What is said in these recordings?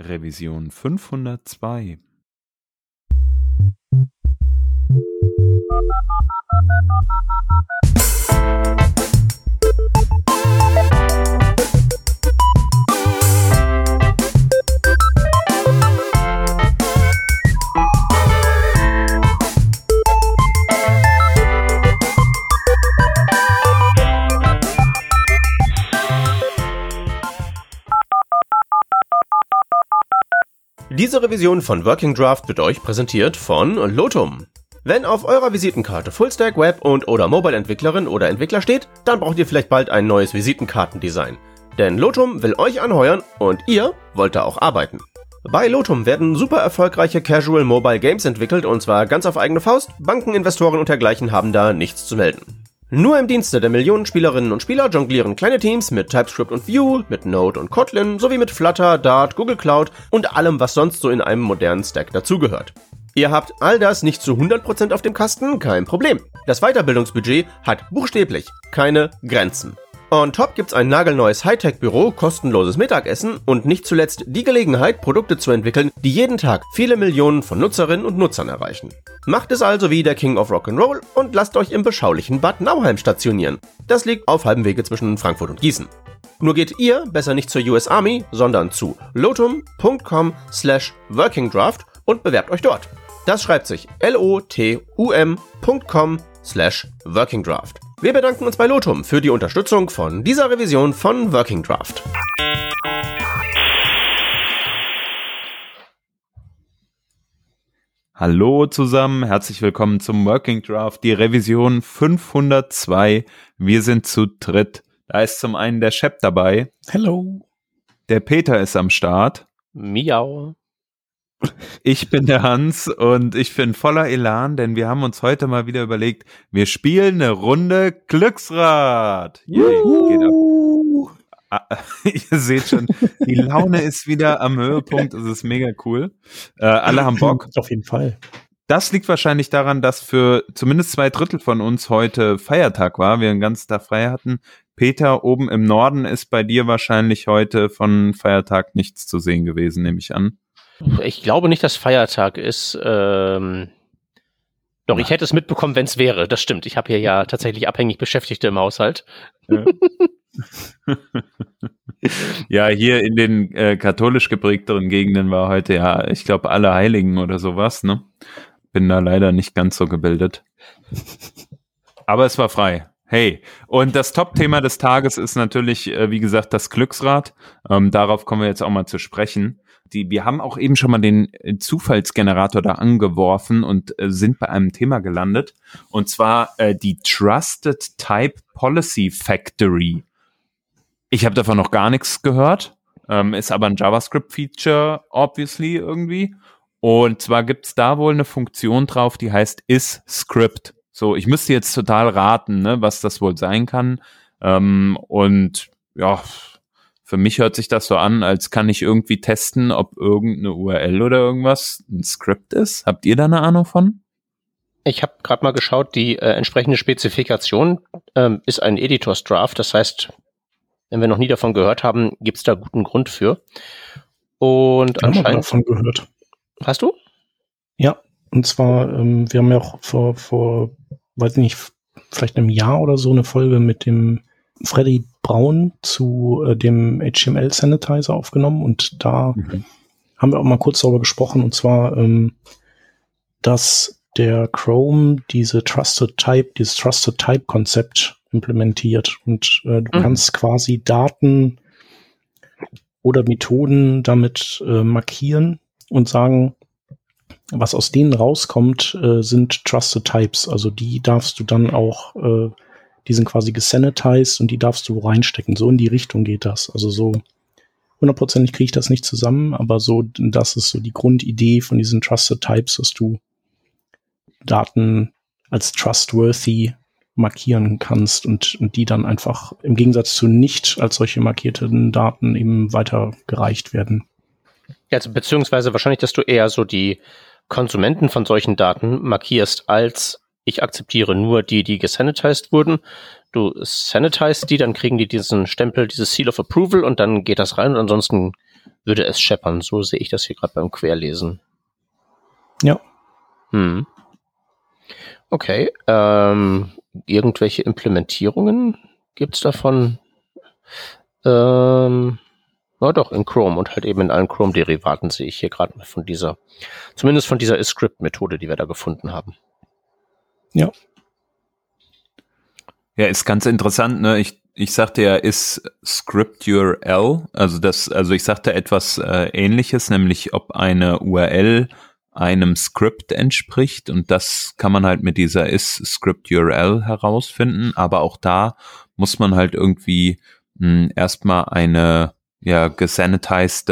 Revision 502. Diese Revision von Working Draft wird euch präsentiert von Lotum. Wenn auf eurer Visitenkarte Fullstack Web und oder Mobile Entwicklerin oder Entwickler steht, dann braucht ihr vielleicht bald ein neues Visitenkartendesign. Denn Lotum will euch anheuern und ihr wollt da auch arbeiten. Bei Lotum werden super erfolgreiche Casual Mobile Games entwickelt und zwar ganz auf eigene Faust. Banken, Investoren und dergleichen haben da nichts zu melden. Nur im Dienste der Millionen Spielerinnen und Spieler jonglieren kleine Teams mit TypeScript und Vue, mit Node und Kotlin sowie mit Flutter, Dart, Google Cloud und allem, was sonst so in einem modernen Stack dazugehört. Ihr habt all das nicht zu 100% auf dem Kasten, kein Problem. Das Weiterbildungsbudget hat buchstäblich keine Grenzen. On top gibt's ein nagelneues Hightech-Büro, kostenloses Mittagessen und nicht zuletzt die Gelegenheit, Produkte zu entwickeln, die jeden Tag viele Millionen von Nutzerinnen und Nutzern erreichen. Macht es also wie der King of Rock'n'Roll und lasst euch im beschaulichen Bad Nauheim stationieren. Das liegt auf halbem Wege zwischen Frankfurt und Gießen. Nur geht ihr besser nicht zur US Army, sondern zu lotum.com slash workingdraft und bewerbt euch dort. Das schreibt sich L-O-T-U-M.com slash workingdraft. Wir bedanken uns bei Lotum für die Unterstützung von dieser Revision von Working Draft. Hallo zusammen, herzlich willkommen zum Working Draft, die Revision 502. Wir sind zu dritt. Da ist zum einen der Shep dabei. Hello. Der Peter ist am Start. Miau. Ich bin der Hans und ich bin voller Elan, denn wir haben uns heute mal wieder überlegt, wir spielen eine Runde Glücksrad. Yay. Ah, Ihr seht schon, die Laune ist wieder am Höhepunkt. Es ist mega cool. Äh, alle haben Bock. Auf jeden Fall. Das liegt wahrscheinlich daran, dass für zumindest zwei Drittel von uns heute Feiertag war, wir einen ganzen Tag frei hatten. Peter, oben im Norden ist bei dir wahrscheinlich heute von Feiertag nichts zu sehen gewesen, nehme ich an. Ich glaube nicht, dass Feiertag ist. Ähm, doch, ich hätte es mitbekommen, wenn es wäre. Das stimmt. Ich habe hier ja tatsächlich abhängig Beschäftigte im Haushalt. Ja. ja, hier in den äh, katholisch geprägteren Gegenden war heute ja, ich glaube, alle Heiligen oder sowas, ne? Bin da leider nicht ganz so gebildet. Aber es war frei. Hey, und das Top-Thema des Tages ist natürlich, äh, wie gesagt, das Glücksrad. Ähm, darauf kommen wir jetzt auch mal zu sprechen. Die, wir haben auch eben schon mal den äh, Zufallsgenerator da angeworfen und äh, sind bei einem Thema gelandet. Und zwar äh, die Trusted Type Policy Factory. Ich habe davon noch gar nichts gehört. Ähm, ist aber ein JavaScript-Feature, obviously, irgendwie. Und zwar gibt's da wohl eine Funktion drauf, die heißt isScript. So, ich müsste jetzt total raten, ne, was das wohl sein kann. Ähm, und ja, für mich hört sich das so an, als kann ich irgendwie testen, ob irgendeine URL oder irgendwas ein Skript ist. Habt ihr da eine Ahnung von? Ich habe gerade mal geschaut, die äh, entsprechende Spezifikation ähm, ist ein Editors Draft. Das heißt, wenn wir noch nie davon gehört haben, gibt's da guten Grund für. Und Ich habe anscheinend. davon gehört. Hast du? Ja, und zwar, ähm, wir haben ja auch vor, vor, weiß nicht, vielleicht einem Jahr oder so eine Folge mit dem Freddy Braun zu äh, dem HTML Sanitizer aufgenommen und da haben wir auch mal kurz darüber gesprochen und zwar, ähm, dass der Chrome diese Trusted Type, dieses Trusted Type Konzept implementiert und äh, du Mhm. kannst quasi Daten oder Methoden damit äh, markieren und sagen, was aus denen rauskommt, äh, sind Trusted Types. Also die darfst du dann auch, äh, die sind quasi gesanitized und die darfst du reinstecken. So in die Richtung geht das. Also so hundertprozentig kriege ich das nicht zusammen, aber so, das ist so die Grundidee von diesen Trusted Types, dass du Daten als trustworthy markieren kannst und, und die dann einfach im Gegensatz zu nicht als solche markierten Daten eben weitergereicht werden. Also beziehungsweise wahrscheinlich, dass du eher so die Konsumenten von solchen Daten markierst als ich akzeptiere nur die, die gesanitized wurden. Du sanitized die, dann kriegen die diesen Stempel, dieses Seal of Approval und dann geht das rein und ansonsten würde es scheppern. So sehe ich das hier gerade beim Querlesen. Ja. Hm. Okay. Ähm, irgendwelche Implementierungen gibt's davon? Ähm, na doch, in Chrome und halt eben in allen Chrome-Derivaten sehe ich hier gerade von dieser, zumindest von dieser script-Methode, die wir da gefunden haben. Ja. Ja, ist ganz interessant, ne? Ich, ich sagte ja, ist Script URL, also das, also ich sagte etwas äh, ähnliches, nämlich ob eine URL einem Script entspricht und das kann man halt mit dieser is Script URL herausfinden, aber auch da muss man halt irgendwie hm, erstmal eine ja gesanitized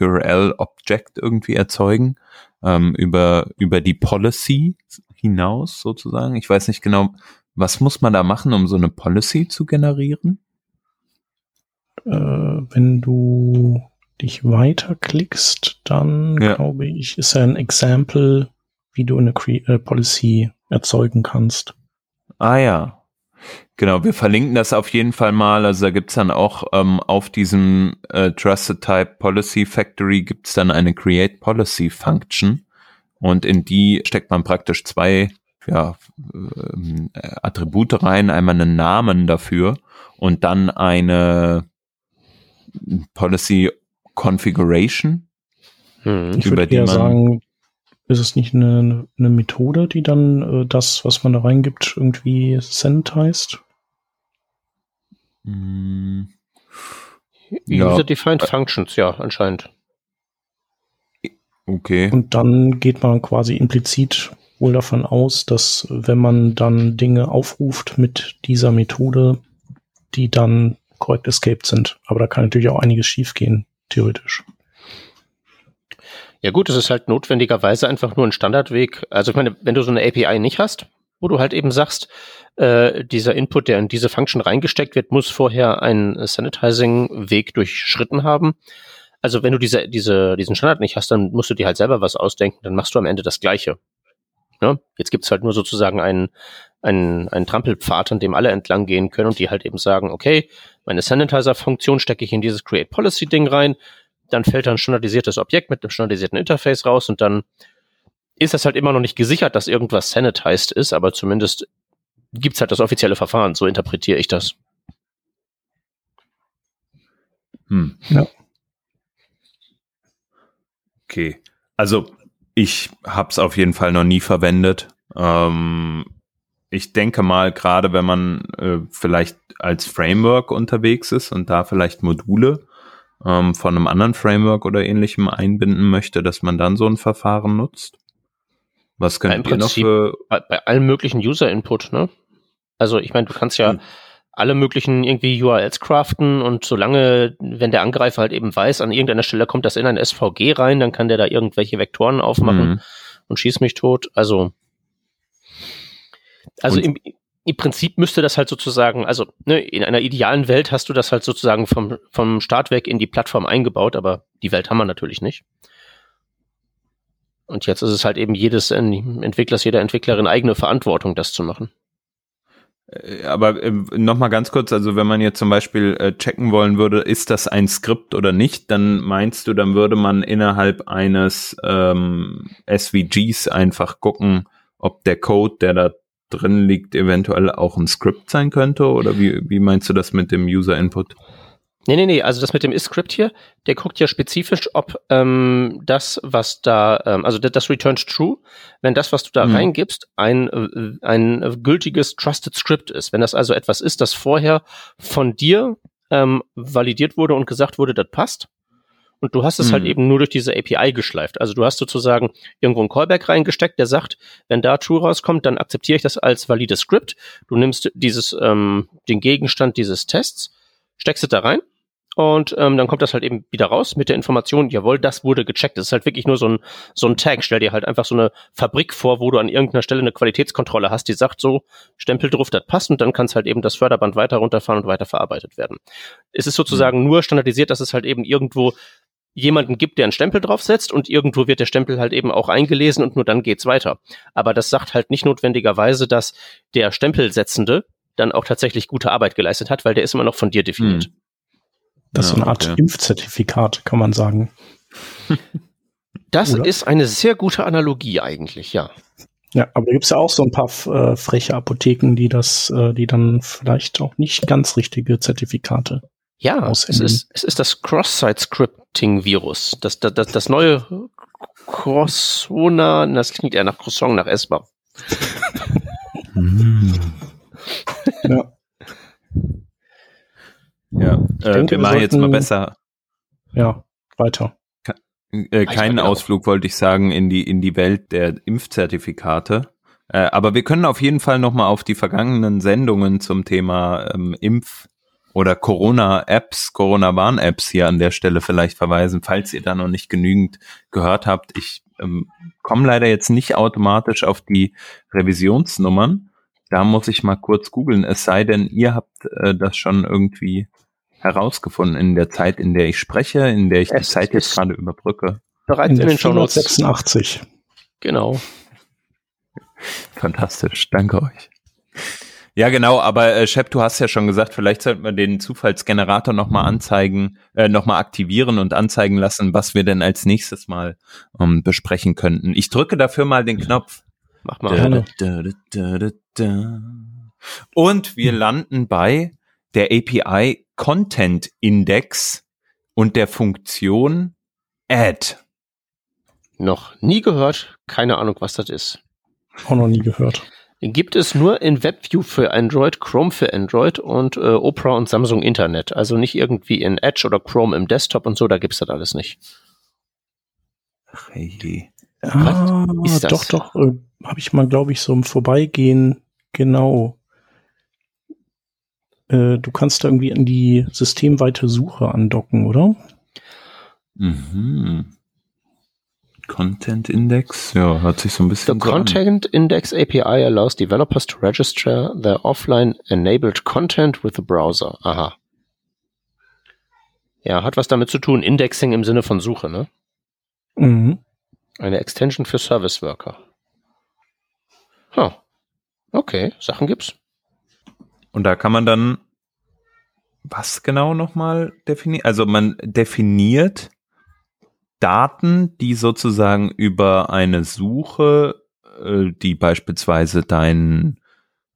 URL Object irgendwie erzeugen ähm, über über die Policy hinaus sozusagen. Ich weiß nicht genau, was muss man da machen, um so eine Policy zu generieren? Äh, wenn du dich weiterklickst, dann Ja. glaube ich, ist ein Example, wie du eine Cre äh, Policy erzeugen kannst. Ah ja. Genau, wir verlinken das auf jeden Fall mal. Also da gibt's dann auch ähm, auf diesem äh, Trusted Type Policy Factory gibt's dann eine Create Policy Function und in die steckt man praktisch zwei ja, ähm, äh, Attribute rein, einmal einen Namen dafür und dann eine Policy Configuration. Hm. Ich Über würde die eher man- sagen, ist es nicht eine, eine Methode, die dann äh, das, was man da reingibt, irgendwie sanitized? Hm, Ja. User-Defined Functions, ja, anscheinend. Okay. Und dann geht man quasi implizit wohl davon aus, dass wenn man dann Dinge aufruft mit dieser Methode, die dann korrekt escaped sind. Aber da kann natürlich auch einiges schiefgehen, theoretisch. Ja gut, es ist halt notwendigerweise einfach nur ein Standardweg. Also ich meine, wenn du so eine API nicht hast, wo du halt eben sagst, äh, dieser Input, der in diese Function reingesteckt wird, muss vorher einen Sanitizing-Weg durchschritten haben. Also wenn du diese, diese, diesen Standard nicht hast, dann musst du dir halt selber was ausdenken, dann machst du am Ende das Gleiche. Ja? Jetzt gibt's halt nur sozusagen einen, einen, einen Trampelpfad, an dem alle entlang gehen können und die halt eben sagen, okay, meine Sanitizer-Funktion stecke ich in dieses Create Policy-Ding rein, dann fällt da ein standardisiertes Objekt mit einem standardisierten Interface raus und dann ist das halt immer noch nicht gesichert, dass irgendwas sanitized ist, aber zumindest gibt's halt das offizielle Verfahren, so interpretiere ich das. Hm. Ja. Okay. Also ich habe es auf jeden Fall noch nie verwendet. Ähm, ich denke mal, gerade wenn man äh, vielleicht als Framework unterwegs ist und da vielleicht Module ähm, von einem anderen Framework oder ähnlichem einbinden möchte, dass man dann so ein Verfahren nutzt. Was Ja, könnt im ihr noch für Bei, bei allem möglichen User-Input, ne? Also ich meine, du kannst ja Hm. alle möglichen irgendwie URLs craften und solange, wenn der Angreifer halt eben weiß, an irgendeiner Stelle kommt das in ein SVG rein, dann kann der da irgendwelche Vektoren aufmachen Mhm. und schieß mich tot. Also, also im, im Prinzip müsste das halt sozusagen, also ne, in einer idealen Welt hast du das halt sozusagen vom, vom Start weg in die Plattform eingebaut, aber die Welt haben wir natürlich nicht. Und jetzt ist es halt eben jedes Entwicklers, jeder Entwicklerin eigene Verantwortung, das zu machen. Äh, Aber ähm, noch mal ganz kurz, also wenn man jetzt zum Beispiel äh, checken wollen würde, ist das ein Skript oder nicht, dann meinst du, dann würde man innerhalb eines ähm, SVGs einfach gucken, ob der Code, der da drin liegt, eventuell auch ein Skript sein könnte? Oder wie, wie meinst du das mit dem User Input? Nee, nee, nee, also das mit dem is-Script hier, der guckt ja spezifisch, ob ähm, das, was da, ähm, also das, returns true, wenn das, was du da Mhm. reingibst, ein, äh, ein gültiges Trusted Script ist. Wenn das also etwas ist, das vorher von dir ähm, validiert wurde und gesagt wurde, das passt. Und du hast es halt Mhm. eben nur durch diese API geschleift. Also du hast sozusagen irgendwo ein Callback reingesteckt, der sagt, wenn da True rauskommt, dann akzeptiere ich das als valides Script. Du nimmst dieses, ähm, den Gegenstand dieses Tests, steckst es da rein und ähm, dann kommt das halt eben wieder raus mit der Information, jawohl, das wurde gecheckt. Das ist halt wirklich nur so ein, so ein Tag. Stell dir halt einfach so eine Fabrik vor, wo du an irgendeiner Stelle eine Qualitätskontrolle hast, die sagt so, Stempel drauf, das passt und dann kann es halt eben das Förderband weiter runterfahren und weiter verarbeitet werden. Es ist sozusagen nur standardisiert, dass es halt eben irgendwo jemanden gibt, der einen Stempel draufsetzt und irgendwo wird der Stempel halt eben auch eingelesen und nur dann geht's weiter. Aber das sagt halt nicht notwendigerweise, dass der Stempelsetzende dann auch tatsächlich gute Arbeit geleistet hat, weil der ist immer noch von dir definiert. Das ist Ja, so eine Art okay. Impfzertifikat, kann man sagen. Das Oder? ist eine sehr gute Analogie eigentlich, ja. Ja, aber da gibt's ja auch so ein paar äh, freche Apotheken, die das, äh, die dann vielleicht auch nicht ganz richtige Zertifikate. Ja, es ist, es ist das Cross-Site-Scripting-Virus. Das, das, das, das neue Crossona, das klingt eher nach Croissant, nach Essbar. Ja. Ja, äh, denke, wir wir machen jetzt mal besser. Ja, weiter. Äh, keinen. Ausflug wollte ich sagen in die in die Welt der Impfzertifikate. Äh, aber wir können auf jeden Fall noch mal auf die vergangenen Sendungen zum Thema ähm, Impf oder Corona-Apps, Corona-Warn-Apps hier an der Stelle vielleicht verweisen, falls ihr da noch nicht genügend gehört habt. Ich ähm, komme leider jetzt nicht automatisch auf die Revisionsnummern. Da muss ich mal kurz googeln. Es sei denn, ihr habt äh, das schon irgendwie herausgefunden in der Zeit, in der ich spreche, in der ich die Es Zeit jetzt ist- gerade überbrücke. Bereits In in, den Shownotes. 486. Genau. Fantastisch, danke euch. Ja, genau, aber äh, Shep, du hast ja schon gesagt, vielleicht sollten wir den Zufallsgenerator nochmal anzeigen, äh, nochmal aktivieren und anzeigen lassen, was wir denn als nächstes mal ähm, besprechen könnten. Ich drücke dafür mal den Knopf. Mach mal. Gerne. Da, da, da, da, da. Und wir landen bei der API Content Index und der Funktion Add. Noch nie gehört, keine Ahnung, was das ist. Auch noch nie gehört. Gibt es nur in WebView für Android, Chrome für Android und äh, Opera und Samsung Internet. Also nicht irgendwie in Edge oder Chrome im Desktop und so, da gibt's das alles nicht. Ach, hey. Ah, ist das? doch, doch, äh, habe ich mal, glaube ich, so im Vorbeigehen, genau. Äh, du kannst da irgendwie an die systemweite Suche andocken, oder? Mhm. Content Index, ja, hört sich so ein The bisschen so an. Content Index API allows developers to register their offline enabled content with the browser. Aha. Ja, hat was damit zu tun. Indexing im Sinne von Suche, ne? Mhm. Eine Extension für Service Worker. Huh. Okay, Sachen gibt's. Und da kann man dann was genau nochmal definieren? Also man definiert Daten, die sozusagen über eine Suche, äh, die beispielsweise dein,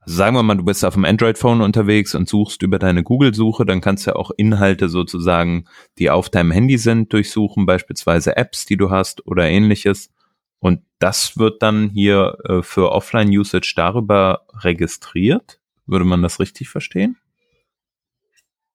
sagen wir mal, du bist auf dem Android-Phone unterwegs und suchst über deine Google-Suche, dann kannst du ja auch Inhalte sozusagen, die auf deinem Handy sind, durchsuchen, beispielsweise Apps, die du hast oder ähnliches. Und das wird dann hier äh, für Offline-Usage darüber registriert. Würde man das richtig verstehen?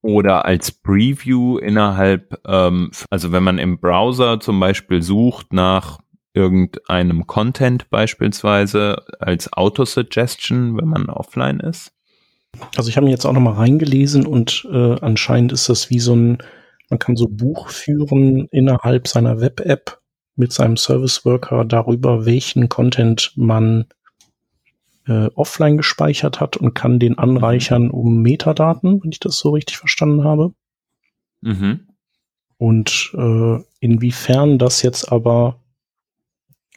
Oder als Preview innerhalb, ähm, also wenn man im Browser zum Beispiel sucht nach irgendeinem Content beispielsweise als Autosuggestion, wenn man offline ist. Also ich habe mir jetzt auch noch mal reingelesen und äh, anscheinend ist das wie so ein, man kann so Buch führen innerhalb seiner Web-App mit seinem Service Worker darüber, welchen Content man äh, offline gespeichert hat und kann den anreichern um Metadaten, wenn ich das so richtig verstanden habe. Mhm. Und äh, inwiefern das jetzt aber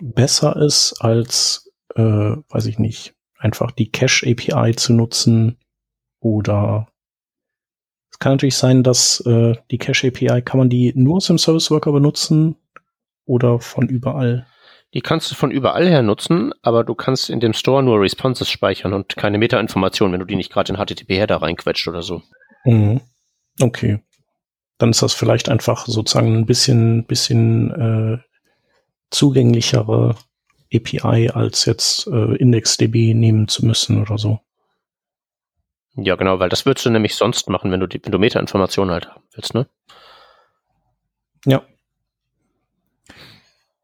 besser ist als, äh, weiß ich nicht, einfach die Cache API zu nutzen oder es kann natürlich sein, dass äh, die Cache API kann man die nur aus dem Service Worker benutzen oder von überall. Die kannst du von überall her nutzen, aber du kannst in dem Store nur Responses speichern und keine Meta-Informationen, wenn du die nicht gerade in HTTP-Header reinquetscht oder so. Mhm. Okay. Dann ist das vielleicht einfach sozusagen ein bisschen, bisschen äh, zugänglichere API, als jetzt äh, IndexDB nehmen zu müssen oder so. Ja, genau, weil das würdest du nämlich sonst machen, wenn du, die, wenn du Meta-Informationen halt haben willst, ne? Ja.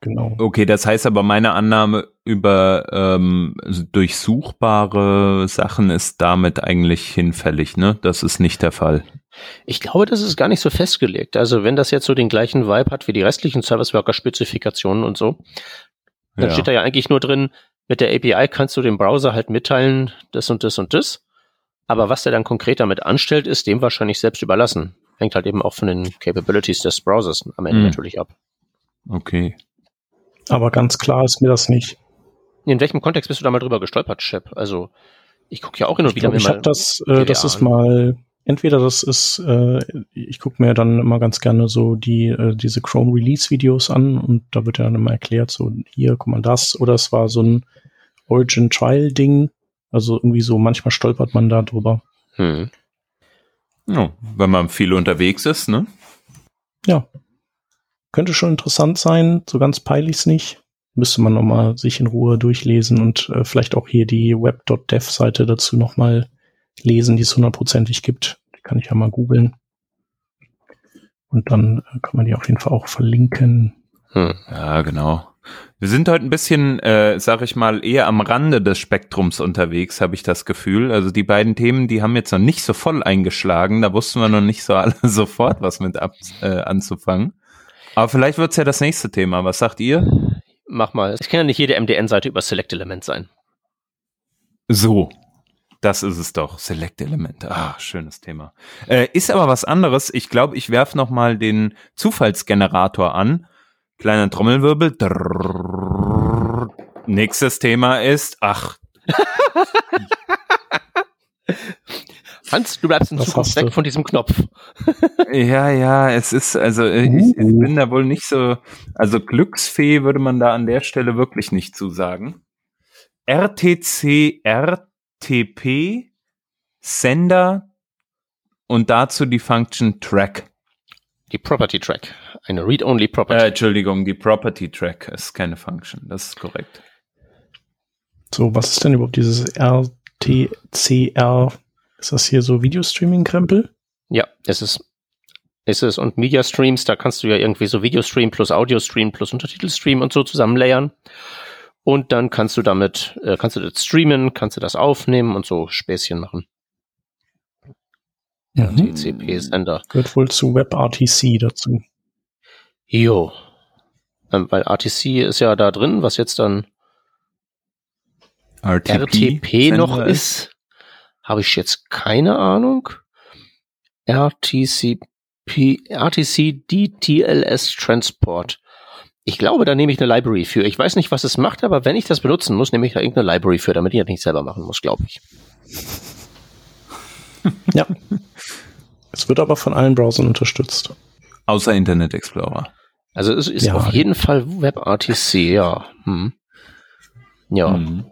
Genau. Okay, das heißt aber meine Annahme über ähm, durchsuchbare Sachen ist damit eigentlich hinfällig, ne? Das ist nicht der Fall. Ich glaube, das ist gar nicht so festgelegt. Also wenn das jetzt so den gleichen Vibe hat wie die restlichen Service-Worker-Spezifikationen und so, dann Ja. steht da ja eigentlich nur drin, mit der API kannst du dem Browser halt mitteilen, das und das und das. Aber was der dann konkret damit anstellt, ist dem wahrscheinlich selbst überlassen. Hängt halt eben auch von den Capabilities des Browsers am Ende Mhm. natürlich ab. Okay. Aber ganz klar ist mir das nicht. In welchem Kontext bist du da mal drüber gestolpert, Shep? Also, ich gucke ja auch hin und Ich wieder ich habe das, äh, das ist mal entweder das ist, äh, ich gucke mir dann immer ganz gerne so die äh, diese Chrome Release Videos an und da wird ja dann immer erklärt, so hier, guck mal das, oder es war so ein Origin Trial Ding, also irgendwie so manchmal stolpert man da drüber. Hm. Ja, wenn man viel unterwegs ist, ne? Ja. Könnte schon interessant sein, so ganz peil ich's nicht. Müsste man nochmal sich in Ruhe durchlesen und äh, vielleicht auch hier die web.dev Seite dazu nochmal lesen, die es hundertprozentig gibt. Die kann ich ja mal googeln. Und dann äh, kann man die auf jeden Fall auch verlinken. Hm. Ja, genau. Wir sind heute ein bisschen, äh, sag ich mal, eher am Rande des Spektrums unterwegs, habe ich das Gefühl. Also die beiden Themen, die haben jetzt noch nicht so voll eingeschlagen. Da wussten wir noch nicht so alle sofort was mit ab, äh, anzufangen. Aber vielleicht wird's ja das nächste Thema. Was sagt ihr? Mach mal. Es kann ja nicht jede MDN-Seite über Select Element sein. So. Das ist es doch. Select Elemente. Ah, schönes Thema. Äh, ist aber was anderes. Ich glaube, ich werf noch mal den Zufallsgenerator an. Kleiner Trommelwirbel. Drrrr. Nächstes Thema ist, ach. Hans, du bleibst in Zukunft weg von diesem Knopf. ja, ja, es ist, also ich, ich bin da wohl nicht so, also Glücksfee würde man da an der Stelle wirklich nicht zu sagen. RTC, RTP, Sender und dazu die Function Track. Die Property Track. Eine Read-Only Äh, Property. Entschuldigung, die Property Track ist keine Function, das ist korrekt. So, was ist denn überhaupt dieses RTCR? Ist das hier so Videostreaming-Krempel? ja, es ist, ist es. Und Media Streams, da kannst du ja irgendwie so Videostream plus Audio-Stream plus Untertitelstream und so zusammenlayern. Und dann kannst du damit, äh, kannst du das streamen, kannst du das aufnehmen und so Späßchen machen. Mhm. TCP-Sender. Gehört wohl zu WebRTC dazu. Jo. Ähm, weil RTC ist ja da drin, was jetzt dann RTP noch Sender ist, habe ich jetzt keine Ahnung. RTCP, RTC DTLS Transport. Ich glaube, da nehme ich eine Library für. Ich weiß nicht, was es macht, aber wenn ich das benutzen muss, nehme ich da irgendeine Library für, damit ich das nicht selber machen muss, glaube ich. Ja. es wird aber von allen Browsern unterstützt. Außer Internet Explorer. Also es ist Ja. auf jeden Fall WebRTC, ja. Hm. Ja. Mhm.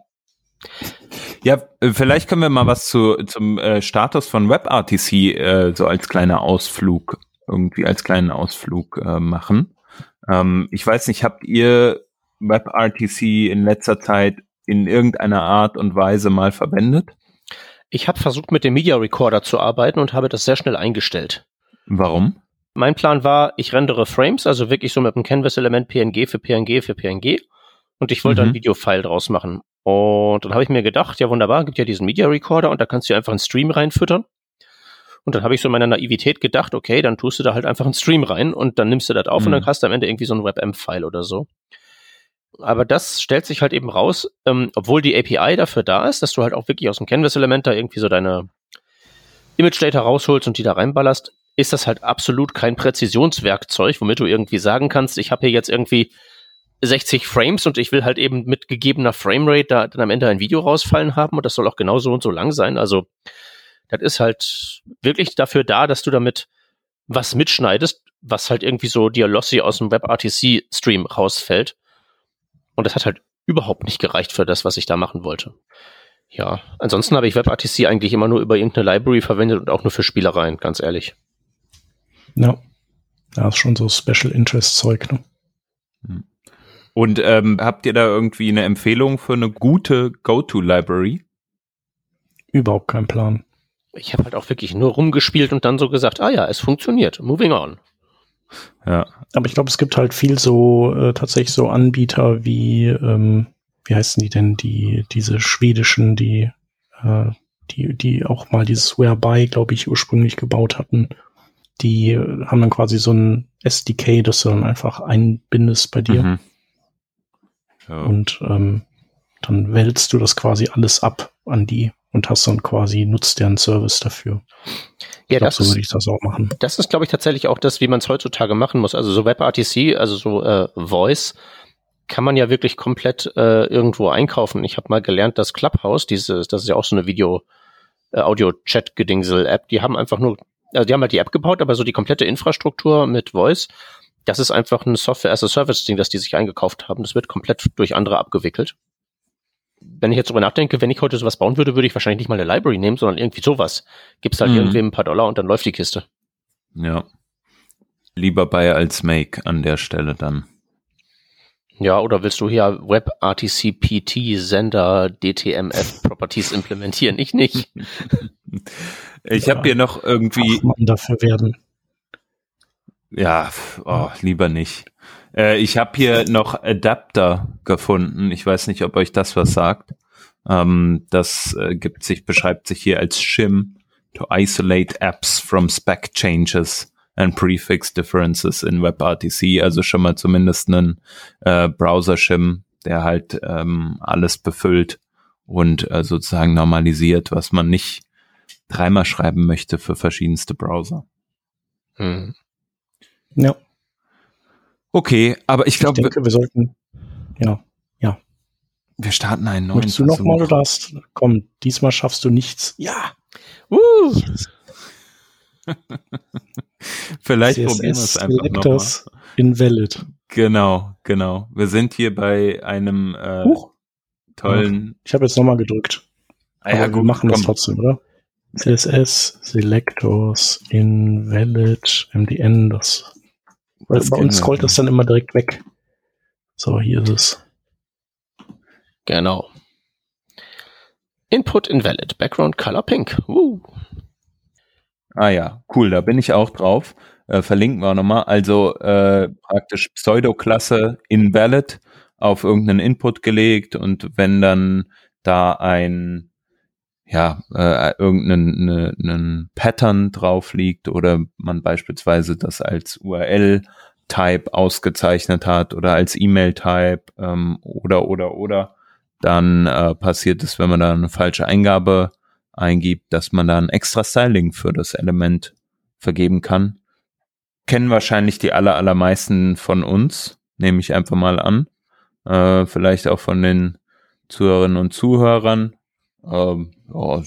Ja, äh, vielleicht können wir mal was zu, zum äh, Status von WebRTC äh, so als kleiner Ausflug, irgendwie als kleinen Ausflug äh, machen. Ähm, ich weiß nicht, habt ihr WebRTC in letzter Zeit in irgendeiner Art und Weise mal verwendet? Ich habe versucht, mit dem Media Recorder zu arbeiten und habe das sehr schnell eingestellt. Warum? Mein Plan war, ich rendere Frames, also wirklich so mit einem Canvas-Element PNG für PNG für PNG. Und ich wollte Mhm. ein Videofile draus machen. Und dann habe ich mir gedacht, ja wunderbar, gibt ja diesen Media Recorder und da kannst du einfach einen Stream reinfüttern. Und dann habe ich so in meiner Naivität gedacht, okay, dann tust du da halt einfach einen Stream rein und dann nimmst du das auf und Mhm. dann hast du am Ende irgendwie so ein WebM-File oder so. Aber das stellt sich halt eben raus, ähm, obwohl die API dafür da ist, dass du halt auch wirklich aus dem Canvas-Element da irgendwie so deine Image-Data rausholst und die da reinballerst, ist das halt absolut kein Präzisionswerkzeug, womit du irgendwie sagen kannst, ich habe hier jetzt irgendwie 60 Frames und ich will halt eben mit gegebener Framerate da dann am Ende ein Video rausfallen haben und das soll auch genau so und so lang sein. Also das ist halt wirklich dafür da, dass du damit was mitschneidest, was halt irgendwie so dir lossy aus dem WebRTC-Stream rausfällt. Und das hat halt überhaupt nicht gereicht für das, was ich da machen wollte. Ja, ansonsten habe ich WebRTC eigentlich immer nur über irgendeine Library verwendet und auch nur für Spielereien, ganz ehrlich. Ja. Ja, ist schon so Special Interest Zeug, ne? Und ähm, habt ihr da irgendwie eine Empfehlung für eine gute Go-To-Library? Überhaupt kein Plan. Ich habe halt auch wirklich nur rumgespielt und dann so gesagt, ah ja, es funktioniert, moving on. Ja. Aber ich glaube, es gibt halt viel so, äh, tatsächlich so Anbieter wie, ähm, wie heißen die denn, die, diese schwedischen, die, äh, die, die auch mal dieses Whereby, glaube ich, ursprünglich gebaut hatten. Die äh, haben dann quasi so ein SDK, das du dann einfach einbindest bei dir. Mhm. Ja. Und ähm, dann wälzt du das quasi alles ab an die und hast dann quasi, nutzt deren Service dafür. Ja, ich glaube, das so würde ist, ich das auch machen. das ist, glaube ich, tatsächlich auch das, wie man es heutzutage machen muss. Also so WebRTC, also so äh, Voice, kann man ja wirklich komplett äh, irgendwo einkaufen. Ich habe mal gelernt, dass Clubhouse, dieses, das ist ja auch so eine Video, äh, Audio-Chat-Gedingsel-App. Die haben einfach nur, also die haben halt die App gebaut, aber so die komplette Infrastruktur mit Voice, das ist einfach ein Software-as-a-Service-Ding, das die sich eingekauft haben. Das wird komplett durch andere abgewickelt. Wenn ich jetzt drüber nachdenke, wenn ich heute sowas bauen würde, würde ich wahrscheinlich nicht mal eine Library nehmen, sondern irgendwie sowas. Gibt's halt Mhm. irgendwie ein paar Dollar und dann läuft die Kiste. Ja. Lieber bei als Make an der Stelle dann. Ja, oder willst du hier WebRTC-PT Sender DTMF Properties implementieren? Ich nicht. Ich Ja. habe hier noch irgendwie, Fachmann dafür werden. Ja, oh, lieber nicht. Äh, ich habe hier noch Adapter gefunden. Ich weiß nicht, ob euch das was sagt. Ähm, das äh, gibt sich, beschreibt sich hier als Shim to isolate apps from spec changes and prefix differences in WebRTC. Also schon mal zumindest einen äh, Browser-Shim, der halt ähm, alles befüllt und äh, sozusagen normalisiert, was man nicht dreimal schreiben möchte für verschiedenste Browser. Hm. Ja, Okay, aber ich ich glaube, denke, wir sollten, ja. wir starten einen neuen Möchtest du noch mal Versuch. oder hast, komm, diesmal schaffst du nichts. Ja, Uh, Vielleicht probieren wir CSS es einfach nochmal. Invalid. Genau, genau. Wir sind hier bei einem äh, Huch, tollen. ich habe jetzt noch mal gedrückt. Ah, ja, Aber wir gut, machen das komm. trotzdem, oder? CSS Selectors invalid MDN, das, weil Das bei uns scrollt das dann immer direkt weg. So, hier ist es. genau. Input invalid. Background color pink. Uh. Ah ja, cool, da bin ich auch drauf. Äh, verlinken wir auch nochmal. Also äh, praktisch Pseudoklasse invalid auf irgendeinen Input gelegt und wenn dann da ein ja, äh, irgendeinen ne, nen Pattern drauf liegt oder man beispielsweise das als URL-Type ausgezeichnet hat oder als E-Mail-Type ähm, oder oder oder, dann äh, passiert es, wenn man da eine falsche Eingabe eingibt, dass man da ein extra Styling für das Element vergeben kann. Kennen wahrscheinlich die aller, allermeisten von uns, nehme ich einfach mal an. Äh, vielleicht auch von den Zuhörerinnen und Zuhörern. Ähm, ja,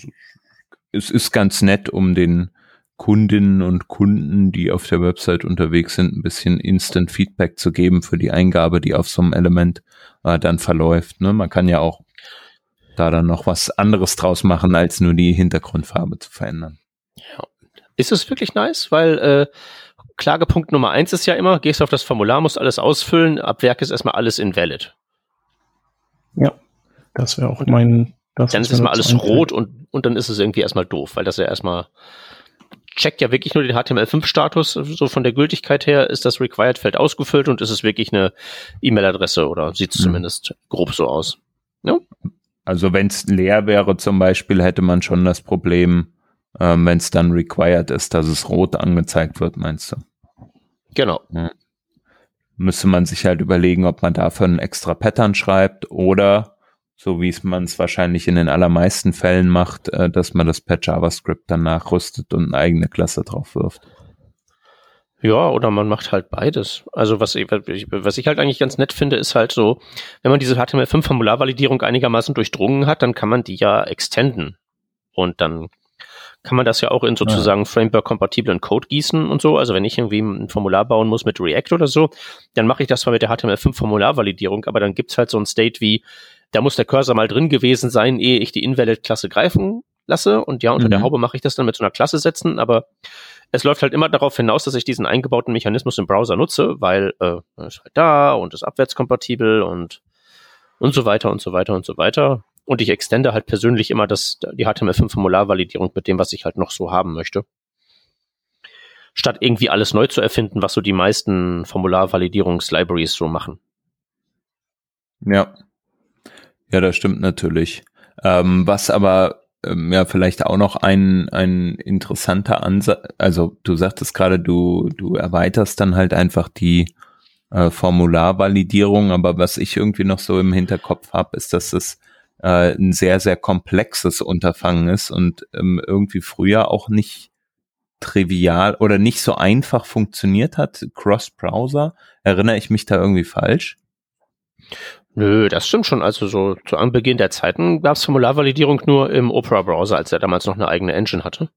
es ist ganz nett, um den Kundinnen und Kunden, die auf der Website unterwegs sind, ein bisschen Instant Feedback zu geben für die Eingabe, die auf so einem Element äh, dann verläuft. Ne? Man kann ja auch da dann noch was anderes draus machen, als nur die Hintergrundfarbe zu verändern. Ist es wirklich nice? Weil äh, Klagepunkt Nummer eins ist ja immer, gehst auf das Formular, musst alles ausfüllen, ab Werk ist erstmal alles invalid. Ja, das wäre auch mein. Das, Dann ist erstmal alles einfällt. rot und, und dann ist es irgendwie erstmal doof, weil das ja erstmal checkt ja wirklich nur den HTML5-Status. So von der Gültigkeit her ist das Required-Feld ausgefüllt und ist es wirklich eine E-Mail-Adresse oder sieht es Mhm. zumindest grob so aus. Also wenn es leer wäre zum Beispiel, hätte man schon das Problem, ähm, wenn es dann required ist, dass es rot angezeigt wird, meinst du? Genau. Müsste man sich halt überlegen, ob man dafür ein extra Pattern schreibt oder so wie es man es wahrscheinlich in den allermeisten Fällen macht, äh, dass man das per JavaScript dann nachrüstet und eine eigene Klasse drauf wirft. Ja, oder man macht halt beides. Also was ich, was ich halt eigentlich ganz nett finde, ist halt so, wenn man diese HTML5-Formularvalidierung einigermaßen durchdrungen hat, dann kann man die ja extenden. Und dann kann man das ja auch in sozusagen Framework-kompatiblen Code gießen und so. Also wenn ich irgendwie ein Formular bauen muss mit React oder so, dann mache ich das zwar mit der HTML5-Formularvalidierung, aber dann gibt's halt so ein State wie, da muss der Cursor mal drin gewesen sein, ehe ich die Invalid-Klasse greifen lasse. Und ja, unter Mhm. der Haube mache ich das dann mit so einer Klasse setzen, aber es läuft halt immer darauf hinaus, dass ich diesen eingebauten Mechanismus im Browser nutze, weil äh, er ist halt da und ist abwärtskompatibel und und so weiter und so weiter und so weiter. Und ich extende halt persönlich immer das, die HTML5-Formularvalidierung mit dem, was ich halt noch so haben möchte. Statt irgendwie alles neu zu erfinden, was so die meisten Formularvalidierungs-Libraries so machen. Ja. Ja, das stimmt natürlich. Ähm, was aber ähm, ja vielleicht auch noch ein, ein interessanter Ansatz, also du sagtest gerade, du, du erweiterst dann halt einfach die äh, Formularvalidierung, aber was ich irgendwie noch so im Hinterkopf habe, ist, dass es äh, ein sehr, sehr komplexes Unterfangen ist und ähm, irgendwie früher auch nicht trivial oder nicht so einfach funktioniert hat, Cross-Browser. Erinnere ich mich da irgendwie falsch? Nö, das stimmt schon. Also so zu Anbeginn der Zeiten gab es Formularvalidierung nur im Opera-Browser, als er damals noch eine eigene Engine hatte.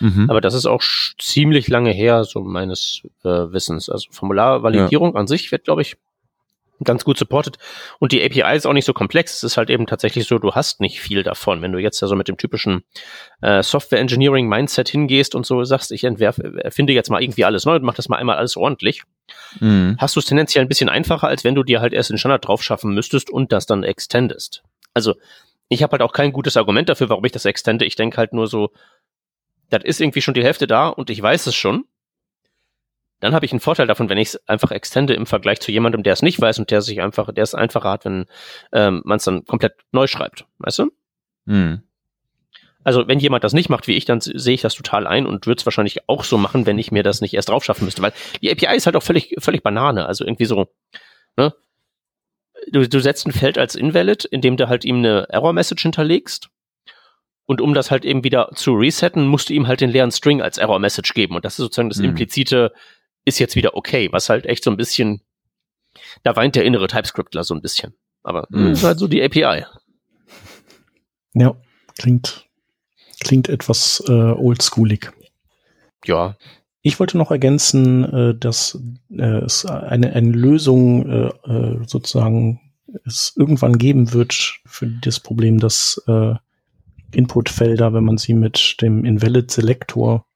Mhm. Aber das ist auch ziemlich lange her, so meines äh, Wissens. Also Formularvalidierung ja. an sich wird, glaube ich, ganz gut supported. Und die API ist auch nicht so komplex. Es ist halt eben tatsächlich so, du hast nicht viel davon. Wenn du jetzt ja so mit dem typischen äh, Software Engineering Mindset hingehst und so sagst, ich entwerfe, erfinde jetzt mal irgendwie alles neu und mach das mal einmal alles ordentlich, mhm. hast du es tendenziell ein bisschen einfacher, als wenn du dir halt erst den Standard drauf schaffen müsstest und das dann extendest. Also ich habe halt auch kein gutes Argument dafür, warum ich das extende. Ich denke halt nur so, das ist irgendwie schon die Hälfte da und ich weiß es schon dann habe ich einen Vorteil davon, wenn ich es einfach extende im Vergleich zu jemandem, der es nicht weiß und der sich einfach, der es einfacher hat, wenn ähm, man es dann komplett neu schreibt. Weißt du? Mhm. Also wenn jemand das nicht macht wie ich, dann sehe ich das total ein und würde es wahrscheinlich auch so machen, wenn ich mir das nicht erst drauf schaffen müsste. Weil die API ist halt auch völlig, völlig Banane. Also irgendwie so, ne? Du, du setzt ein Feld als invalid, indem du halt ihm eine Error-Message hinterlegst. Und um das halt eben wieder zu resetten, musst du ihm halt den leeren String als Error-Message geben. Und das ist sozusagen das mhm. Ist jetzt wieder okay, was halt echt so ein bisschen, da weint der innere TypeScriptler so ein bisschen. Aber mhm. ist halt so die API. Ja, klingt, klingt etwas äh, oldschoolig. Ja. Ich wollte noch ergänzen, äh, dass äh, es eine, eine Lösung äh, äh, sozusagen es irgendwann geben wird für das Problem, dass äh, Inputfelder, wenn man sie mit dem Invalid Selector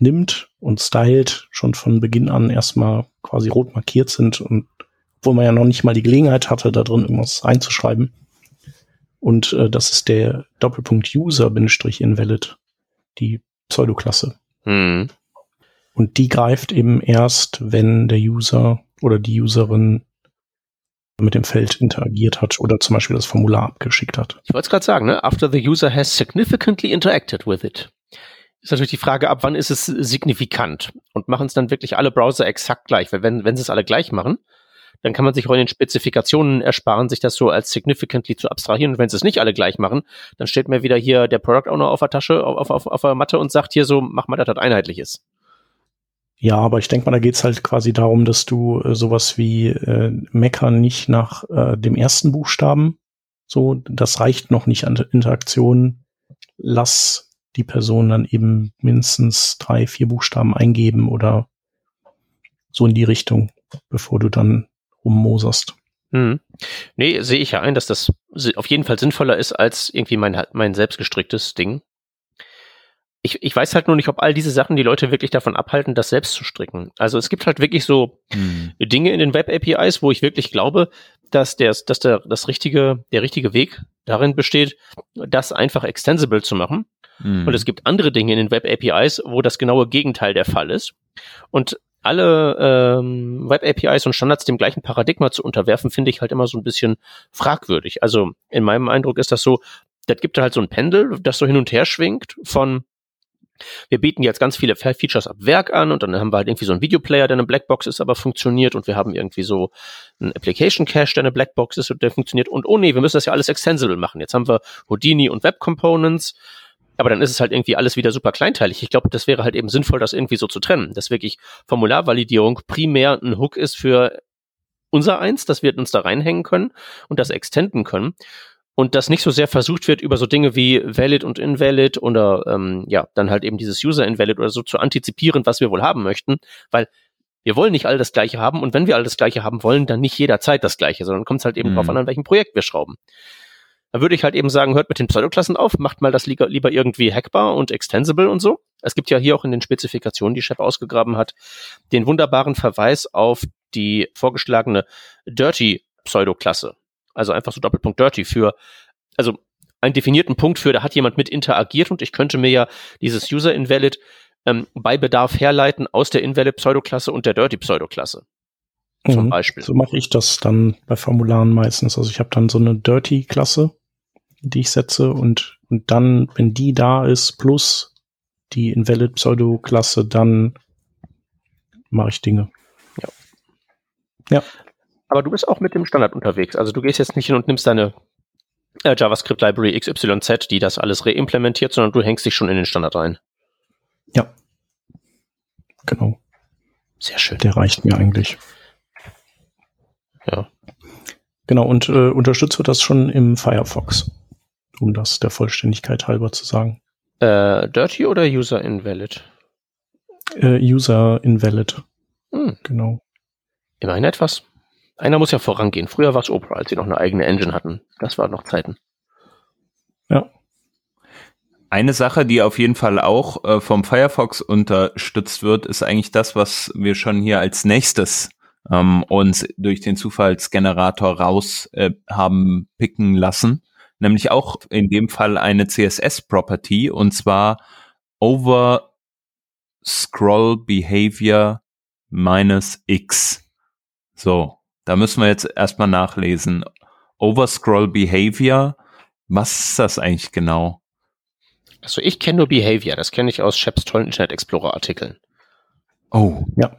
nimmt und stylt, schon von Beginn an erstmal quasi rot markiert sind und wo man ja noch nicht mal die Gelegenheit hatte, da drin irgendwas einzuschreiben. Und äh, das ist der Doppelpunkt User-Invalid, die Pseudoklasse. Mhm. Und die greift eben erst, wenn der User oder die Userin mit dem Feld interagiert hat oder zum Beispiel das Formular abgeschickt hat. Ich wollte es gerade sagen, ne? After the user has significantly interacted with it ist natürlich die Frage, ab wann ist es signifikant? Und machen es dann wirklich alle Browser exakt gleich? Weil wenn, wenn sie es alle gleich machen, dann kann man sich auch in den Spezifikationen ersparen, sich das so als significantly zu abstrahieren. Und wenn sie es nicht alle gleich machen, dann steht mir wieder hier der Product Owner auf der Tasche, auf, auf, auf der Matte und sagt hier so, mach mal, dass das einheitlich ist. Ja, aber ich denke mal, da geht's halt quasi darum, dass du äh, sowas wie äh, meckern nicht nach äh, dem ersten Buchstaben. So, das reicht noch nicht an Interaktion. Lass die Person dann eben mindestens drei, vier Buchstaben eingeben oder so in die Richtung, bevor du dann rummoserst. Hm. Nee, sehe ich ja ein, dass das auf jeden Fall sinnvoller ist als irgendwie mein, mein selbstgestricktes Ding. Ich, ich weiß halt nur nicht, ob all diese Sachen die Leute wirklich davon abhalten, das selbst zu stricken. Also es gibt halt wirklich so hm. Dinge in den Web-APIs, wo ich wirklich glaube, dass der, dass der, das richtige, der richtige Weg darin besteht, das einfach extensible zu machen. Mhm. Und es gibt andere Dinge in den Web APIs, wo das genaue Gegenteil der Fall ist. Und alle ähm, Web APIs und Standards dem gleichen Paradigma zu unterwerfen, finde ich halt immer so ein bisschen fragwürdig. Also in meinem Eindruck ist das so, das gibt halt so ein Pendel, das so hin und her schwingt von wir bieten jetzt ganz viele Features ab Werk an und dann haben wir halt irgendwie so einen Videoplayer, der eine Blackbox ist, aber funktioniert und wir haben irgendwie so einen Application Cache, der eine Blackbox ist und der funktioniert und oh nee, wir müssen das ja alles extensible machen. Jetzt haben wir Houdini und Web Components aber dann ist es halt irgendwie alles wieder super kleinteilig. Ich glaube, das wäre halt eben sinnvoll, das irgendwie so zu trennen, dass wirklich Formularvalidierung primär ein Hook ist für unser eins, dass wir uns da reinhängen können und das extenden können. Und dass nicht so sehr versucht wird, über so Dinge wie valid und invalid oder ähm, ja, dann halt eben dieses User invalid oder so zu antizipieren, was wir wohl haben möchten, weil wir wollen nicht all das Gleiche haben und wenn wir all das Gleiche haben wollen, dann nicht jederzeit das Gleiche, sondern kommt es halt eben mhm. drauf an, an welchem Projekt wir schrauben. Da würde ich halt eben sagen, hört mit den Pseudoklassen auf, macht mal das lieber, lieber irgendwie hackbar und extensible und so. Es gibt ja hier auch in den Spezifikationen, die Chef ausgegraben hat, den wunderbaren Verweis auf die vorgeschlagene Dirty Pseudoklasse. Also einfach so Doppelpunkt Dirty für, also einen definierten Punkt für, da hat jemand mit interagiert und ich könnte mir ja dieses User Invalid ähm, bei Bedarf herleiten aus der Invalid Pseudoklasse und der Dirty Pseudoklasse zum mhm. Beispiel. So mache ich das dann bei Formularen meistens. Also ich habe dann so eine Dirty-Klasse die ich setze und, und dann, wenn die da ist, plus die Invalid Pseudo-Klasse, dann mache ich Dinge. Ja. Ja. Aber du bist auch mit dem Standard unterwegs. Also du gehst jetzt nicht hin und nimmst deine äh, JavaScript Library XYZ, die das alles reimplementiert, sondern du hängst dich schon in den Standard rein. Ja. Genau. Sehr schön. Der reicht mir eigentlich. Ja. Genau, und äh, unterstützt wird das schon im Firefox, um das der Vollständigkeit halber zu sagen. Äh, Dirty oder User Invalid? Äh, User Invalid. Hm. Genau. Immerhin etwas. Einer muss ja vorangehen. Früher war es Opera, als sie noch eine eigene Engine hatten. Das waren noch Zeiten. Ja. Eine Sache, die auf jeden Fall auch äh, vom Firefox unterstützt wird, ist eigentlich das, was wir schon hier als nächstes ähm, uns durch den Zufallsgenerator raus äh, haben picken lassen. Nämlich auch in dem Fall eine CSS-Property und zwar over scroll behavior minus x. So, da müssen wir jetzt erstmal nachlesen. Overscroll Behavior, was ist das eigentlich genau? Also ich kenne nur Behavior, das kenne ich aus Sheps tollen Internet Explorer Artikeln. Oh. Ja.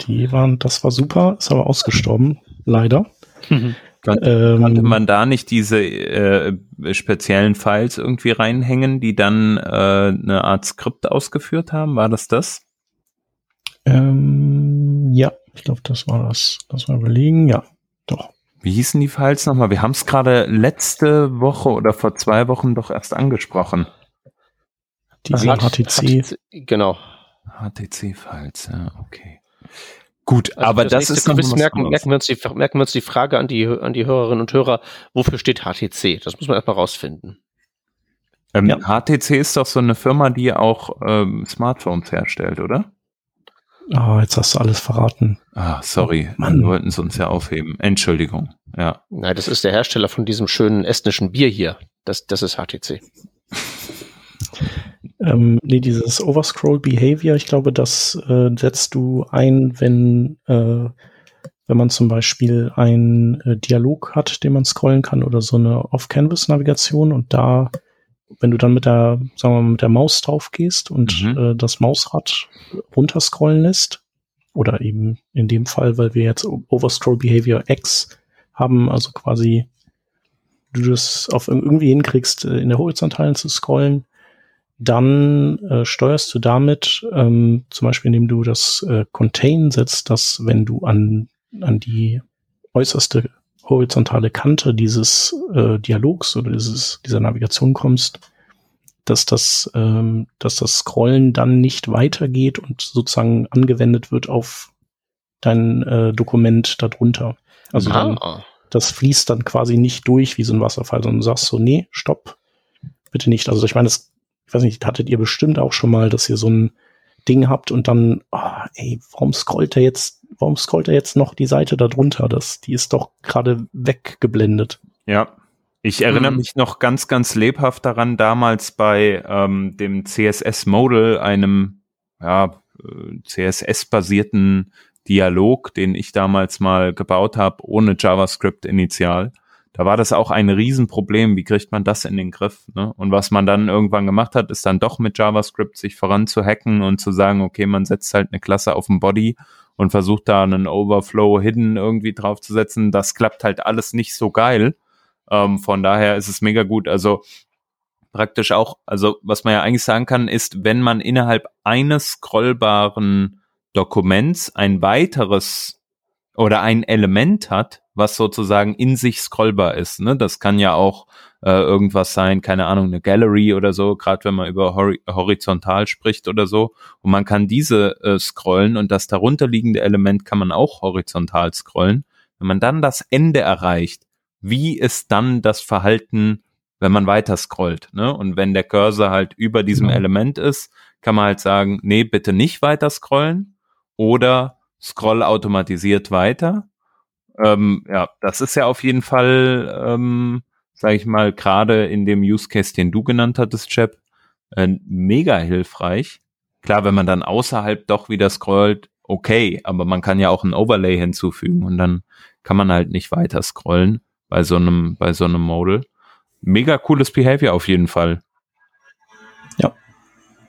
Die waren, das war super, ist aber ausgestorben, leider. Mhm. Konnte, ähm, konnte man da nicht diese äh, speziellen Files irgendwie reinhängen, die dann äh, eine Art Skript ausgeführt haben? War das das? Ähm, ja, ich glaube, das war das. Das war überlegen, ja, doch. Wie hießen die Files nochmal? Wir haben es gerade letzte Woche oder vor zwei Wochen doch erst angesprochen. Die HTC. HTC. Genau. HTC-Files, ja, okay. Gut, also aber das, das ist noch was merken, merken, wir uns die, merken wir uns die Frage an die, an die Hörerinnen und Hörer, wofür steht HTC? Das muss man erstmal rausfinden. Ähm, ja. HTC ist doch so eine Firma, die auch ähm, Smartphones herstellt, oder? Ah, oh, jetzt hast du alles verraten. Ah, sorry. Oh, Mann. Wir wollten es uns ja aufheben. Entschuldigung. Ja. Nein, das ist der Hersteller von diesem schönen estnischen Bier hier. Das, das ist HTC. ähm, nee, dieses Overscroll Behavior, ich glaube, das äh, setzt du ein, wenn, äh, wenn man zum Beispiel einen äh, Dialog hat, den man scrollen kann oder so eine Off-Canvas-Navigation und da wenn du dann mit der, sagen wir mal, mit der Maus drauf gehst und mhm. äh, das Mausrad runterscrollen lässt, oder eben in dem Fall, weil wir jetzt Overscroll Behavior X haben, also quasi du das auf irgendwie hinkriegst, äh, in der Horizontalen zu scrollen, dann äh, steuerst du damit, ähm, zum Beispiel indem du das äh, Contain setzt, dass wenn du an, an die äußerste horizontale Kante dieses äh, Dialogs oder dieses, dieser Navigation kommst, dass das, ähm, dass das Scrollen dann nicht weitergeht und sozusagen angewendet wird auf dein äh, Dokument darunter. Also dann, ah. das fließt dann quasi nicht durch wie so ein Wasserfall, sondern du sagst so, nee, stopp, bitte nicht. Also ich meine, das, ich weiß nicht, hattet ihr bestimmt auch schon mal, dass ihr so ein Ding habt und dann, oh, ey, warum scrollt er jetzt, warum scrollt er jetzt noch die Seite darunter? Das, die ist doch gerade weggeblendet. Ja. Ich erinnere mhm. mich noch ganz, ganz lebhaft daran, damals bei ähm, dem CSS Modal, einem ja, CSS-basierten Dialog, den ich damals mal gebaut habe, ohne JavaScript initial. Da war das auch ein Riesenproblem. Wie kriegt man das in den Griff? Ne? Und was man dann irgendwann gemacht hat, ist dann doch mit JavaScript sich voran zu hacken und zu sagen, okay, man setzt halt eine Klasse auf den Body und versucht da einen Overflow Hidden irgendwie draufzusetzen. Das klappt halt alles nicht so geil. Ähm, von daher ist es mega gut. Also praktisch auch, also was man ja eigentlich sagen kann, ist, wenn man innerhalb eines scrollbaren Dokuments ein weiteres oder ein Element hat, was sozusagen in sich scrollbar ist. Ne? Das kann ja auch äh, irgendwas sein, keine Ahnung, eine Gallery oder so, gerade wenn man über hori horizontal spricht oder so. Und man kann diese äh, scrollen und das darunterliegende Element kann man auch horizontal scrollen. Wenn man dann das Ende erreicht, wie ist dann das Verhalten, wenn man weiter scrollt. Ne? Und wenn der Cursor halt über diesem genau. Element ist, kann man halt sagen, nee, bitte nicht weiter scrollen oder scroll automatisiert weiter. Ähm, ja, das ist ja auf jeden Fall, ähm, sage ich mal, gerade in dem Use Case, den du genannt hattest, Chap, äh, mega hilfreich. Klar, wenn man dann außerhalb doch wieder scrollt, okay, aber man kann ja auch ein Overlay hinzufügen und dann kann man halt nicht weiter scrollen bei so einem, bei so einem Model. Mega cooles Behavior auf jeden Fall. Ja.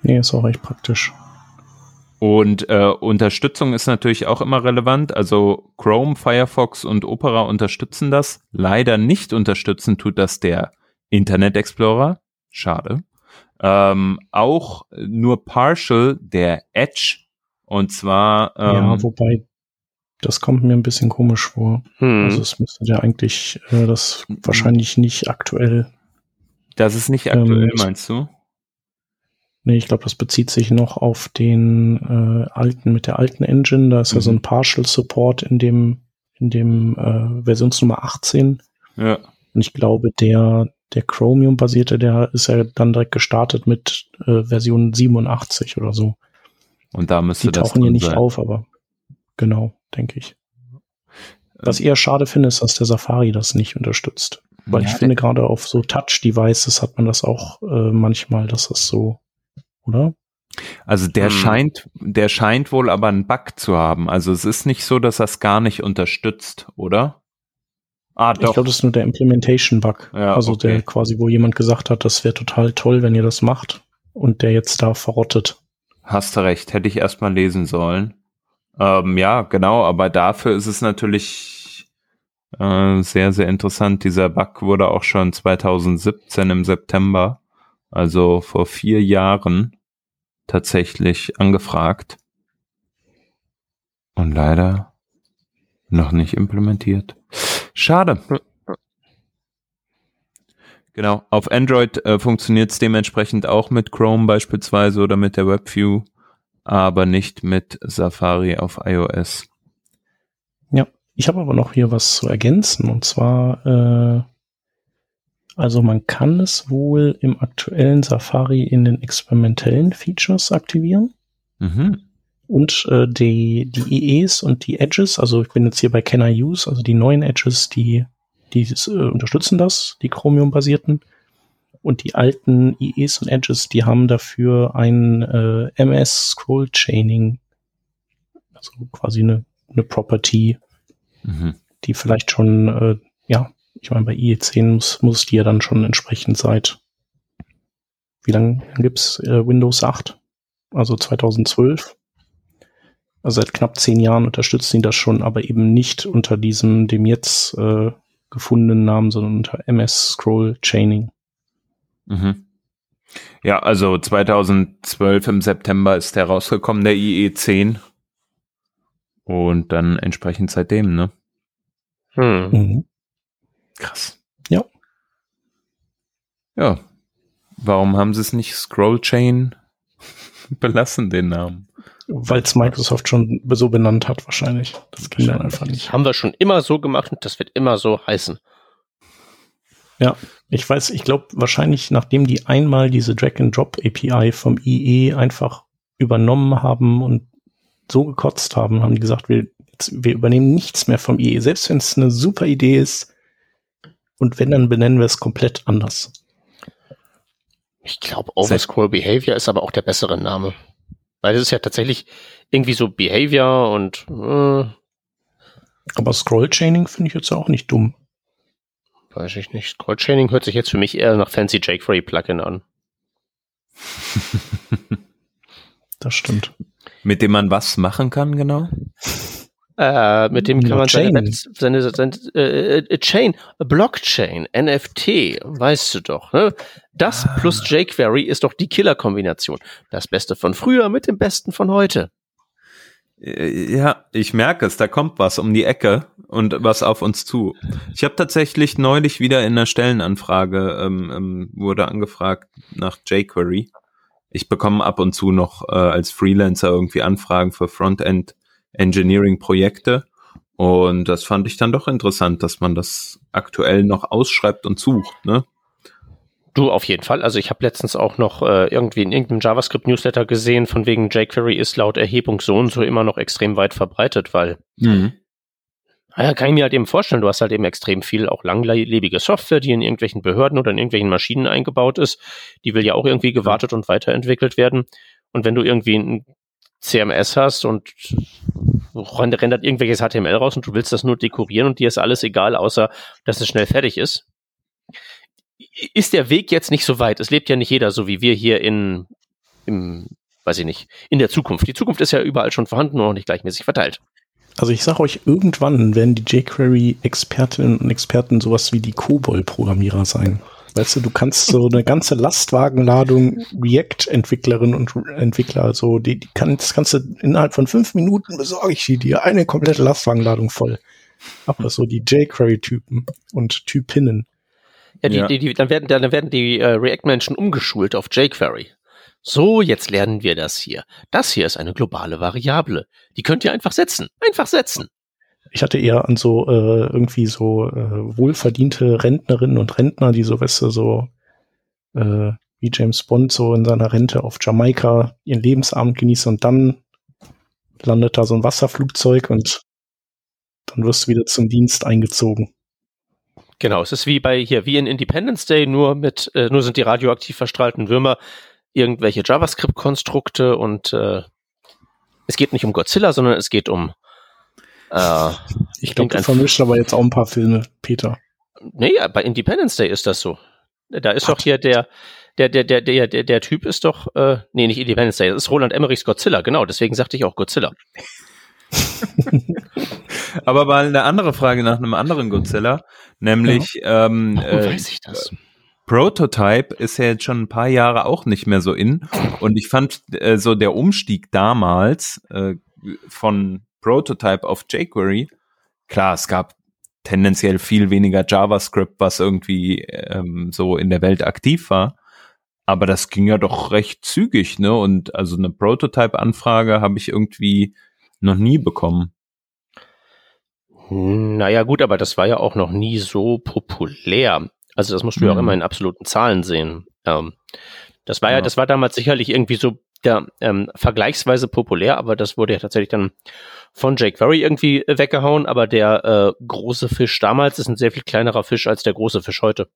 Nee, ist auch recht praktisch. Und äh, Unterstützung ist natürlich auch immer relevant. Also Chrome, Firefox und Opera unterstützen das. Leider nicht unterstützen tut das der Internet Explorer. Schade. Ähm, auch nur partial der Edge. Und zwar. Ähm, ja, wobei Das kommt mir ein bisschen komisch vor. Hm. Also es müsste ja eigentlich äh, das wahrscheinlich nicht aktuell. Das ist nicht aktuell, Ähm, meinst du? Nee, ich glaube, das bezieht sich noch auf den äh, alten, mit der alten Engine. Da ist ja so Mhm. ein Partial Support in dem, in dem äh, Versionsnummer 18. Ja. Und ich glaube, der, der Chromium-basierte, der ist ja dann direkt gestartet mit äh, Version 87 oder so. Und da müsste Die das tauchen hier nicht sein. auf, aber genau, denke ich. Was ich eher schade finde, ist, dass der Safari das nicht unterstützt. Weil Ja, ich finde, gerade auf so Touch-Devices hat man das auch äh, manchmal, dass das so, oder? Also der Hm. scheint, der scheint wohl aber einen Bug zu haben. Also es ist nicht so, dass er es gar nicht unterstützt, oder? Ah, Ich doch. glaube, das ist nur der Implementation-Bug. Ja, also okay. der quasi, wo jemand gesagt hat, das wäre total toll, wenn ihr das macht. Und der jetzt da verrottet. Hast du recht, hätte ich erst mal lesen sollen. Ähm, ja, genau, aber dafür ist es natürlich äh, sehr, sehr interessant. Dieser Bug wurde auch schon 2017 im September, also vor vier Jahren, tatsächlich angefragt. Und leider noch nicht implementiert. Schade. Genau, auf Android äh, funktioniert es dementsprechend auch mit Chrome beispielsweise oder mit der WebView, aber nicht mit Safari auf iOS. Ich habe aber noch hier was zu ergänzen. Und zwar, äh, also man kann es wohl im aktuellen Safari in den experimentellen Features aktivieren. Mhm. Und äh, die, die IEs und die Edges, also ich bin jetzt hier bei Can I Use, also die neuen Edges, die, die äh, unterstützen das, die Chromium-basierten. Und die alten IEs und Edges, die haben dafür ein äh, MS Scroll Chaining, also quasi eine, eine Property, Mhm. die vielleicht schon, äh, ja, ich meine, bei IE10 muss, muss die ja dann schon entsprechend seit, wie lange gibt's äh, Windows 8? Also 2012. Also seit knapp zehn Jahren unterstützen die das schon, aber eben nicht unter diesem, dem jetzt äh, gefundenen Namen, sondern unter MS Scroll Chaining. Mhm. Ja, also 2012 im September ist der rausgekommen, der IE10. Und dann entsprechend seitdem, ne? Hm. Mhm. Krass. Ja. Ja. Warum haben sie es nicht Scroll Chain belassen, den Namen? Weil es Microsoft schon so benannt hat, wahrscheinlich. Das ging dann einfach nicht. Haben wir schon immer so gemacht und das wird immer so heißen. Ich weiß, ich glaube wahrscheinlich, nachdem die einmal diese Drag-and-Drop-API vom IE einfach übernommen haben und so gekotzt haben, haben die gesagt, wir, jetzt, wir übernehmen nichts mehr vom IE, selbst wenn es eine super Idee ist. Und wenn, dann benennen wir es komplett anders. Ich glaube, Overscroll Behavior ist aber auch der bessere Name. Weil es ist ja tatsächlich irgendwie so Behavior und äh, Aber Scroll-Chaining finde ich jetzt auch nicht dumm. weiß ich nicht. Scroll Chaining hört sich jetzt für mich eher nach Fancy jQuery Plugin an. Das stimmt. Mit dem man was machen kann, genau? Äh, mit dem kann man seine, Chain. Web- seine, seine äh, äh, Chain, Blockchain, NFT, weißt du doch. Ne? Das plus jQuery ist doch die Killer-Kombination. Das Beste von früher mit dem Besten von heute. Äh, Ja, ich merke es, da kommt was um die Ecke und was auf uns zu. Ich habe tatsächlich neulich wieder in einer Stellenanfrage, ähm, ähm, wurde angefragt nach jQuery. Ich bekomme ab und zu noch äh, als Freelancer irgendwie Anfragen für Frontend Engineering Projekte und das fand ich dann doch interessant, dass man das aktuell noch ausschreibt und sucht, ne? Du auf jeden Fall. Also ich habe letztens auch noch äh, irgendwie in irgendeinem JavaScript-Newsletter gesehen, von wegen jQuery ist laut Erhebung so und so immer noch extrem weit verbreitet, weil Mhm. Naja, kann ich mir halt eben vorstellen, du hast halt eben extrem viel auch langlebige Software, die in irgendwelchen Behörden oder in irgendwelchen Maschinen eingebaut ist. Die will ja auch irgendwie gewartet und weiterentwickelt werden. Und wenn du irgendwie ein CMS hast und rendert irgendwelches HTML raus und du willst das nur dekorieren und dir ist alles egal, außer dass es schnell fertig ist, ist der Weg jetzt nicht so weit. Es lebt ja nicht jeder so wie wir hier in, im, weiß ich nicht, in der Zukunft. Die Zukunft ist ja überall schon vorhanden und noch nicht gleichmäßig verteilt. Also ich sage euch, irgendwann werden die jQuery-Expertinnen und Experten sowas wie die COBOL-Programmierer sein. Weißt du, du kannst so eine ganze Lastwagenladung React-Entwicklerinnen und Entwickler, so die, die kann, das kannst du innerhalb von fünf Minuten besorge ich die dir eine komplette Lastwagenladung voll. Aber so die jQuery-Typen und Typinnen. Ja, die, Ja. Die, die, dann werden, dann werden die äh, React-Menschen umgeschult auf jQuery. So, jetzt lernen wir das hier. Das hier ist eine globale Variable. Die könnt ihr einfach setzen. Einfach setzen. Ich hatte eher an so äh, irgendwie so äh, wohlverdiente Rentnerinnen und Rentner, die so, weißt du, so äh, wie James Bond so in seiner Rente auf Jamaika ihren Lebensabend genießen und dann landet da so ein Wasserflugzeug und dann wirst du wieder zum Dienst eingezogen. Genau, es ist wie bei hier, wie in Independence Day, nur mit, äh, nur sind die radioaktiv verstrahlten Würmer irgendwelche JavaScript-Konstrukte und äh, es geht nicht um Godzilla, sondern es geht um äh, Ich glaube, du vermischt aber jetzt auch ein paar Filme, Peter. Nee, ja, bei Independence Day ist das so. Da ist doch hier der, der, der, der, der, der, der Typ ist doch, äh, nee, nicht Independence Day, das ist Roland Emmerichs Godzilla, genau, deswegen sagte ich auch Godzilla. Aber mal eine andere Frage nach einem anderen Godzilla, nämlich ähm, Warum äh, weiß ich das? Prototype ist ja jetzt schon ein paar Jahre auch nicht mehr so in. Und ich fand äh, so der Umstieg damals äh, von Prototype auf jQuery, klar, es gab tendenziell viel weniger JavaScript, was irgendwie ähm, so in der Welt aktiv war. Aber das ging ja doch recht zügig, ne? Und also eine Prototype-Anfrage habe ich irgendwie noch nie bekommen. Naja, gut, aber das war ja auch noch nie so populär. Also das musst du ja auch Mhm. immer in absoluten Zahlen sehen. Ähm, das war ja, Ja. das war damals sicherlich irgendwie so der, ähm, vergleichsweise populär, aber das wurde ja tatsächlich dann von jQuery irgendwie äh, weggehauen. Aber der äh, große Fisch damals ist ein sehr viel kleinerer Fisch als der große Fisch heute.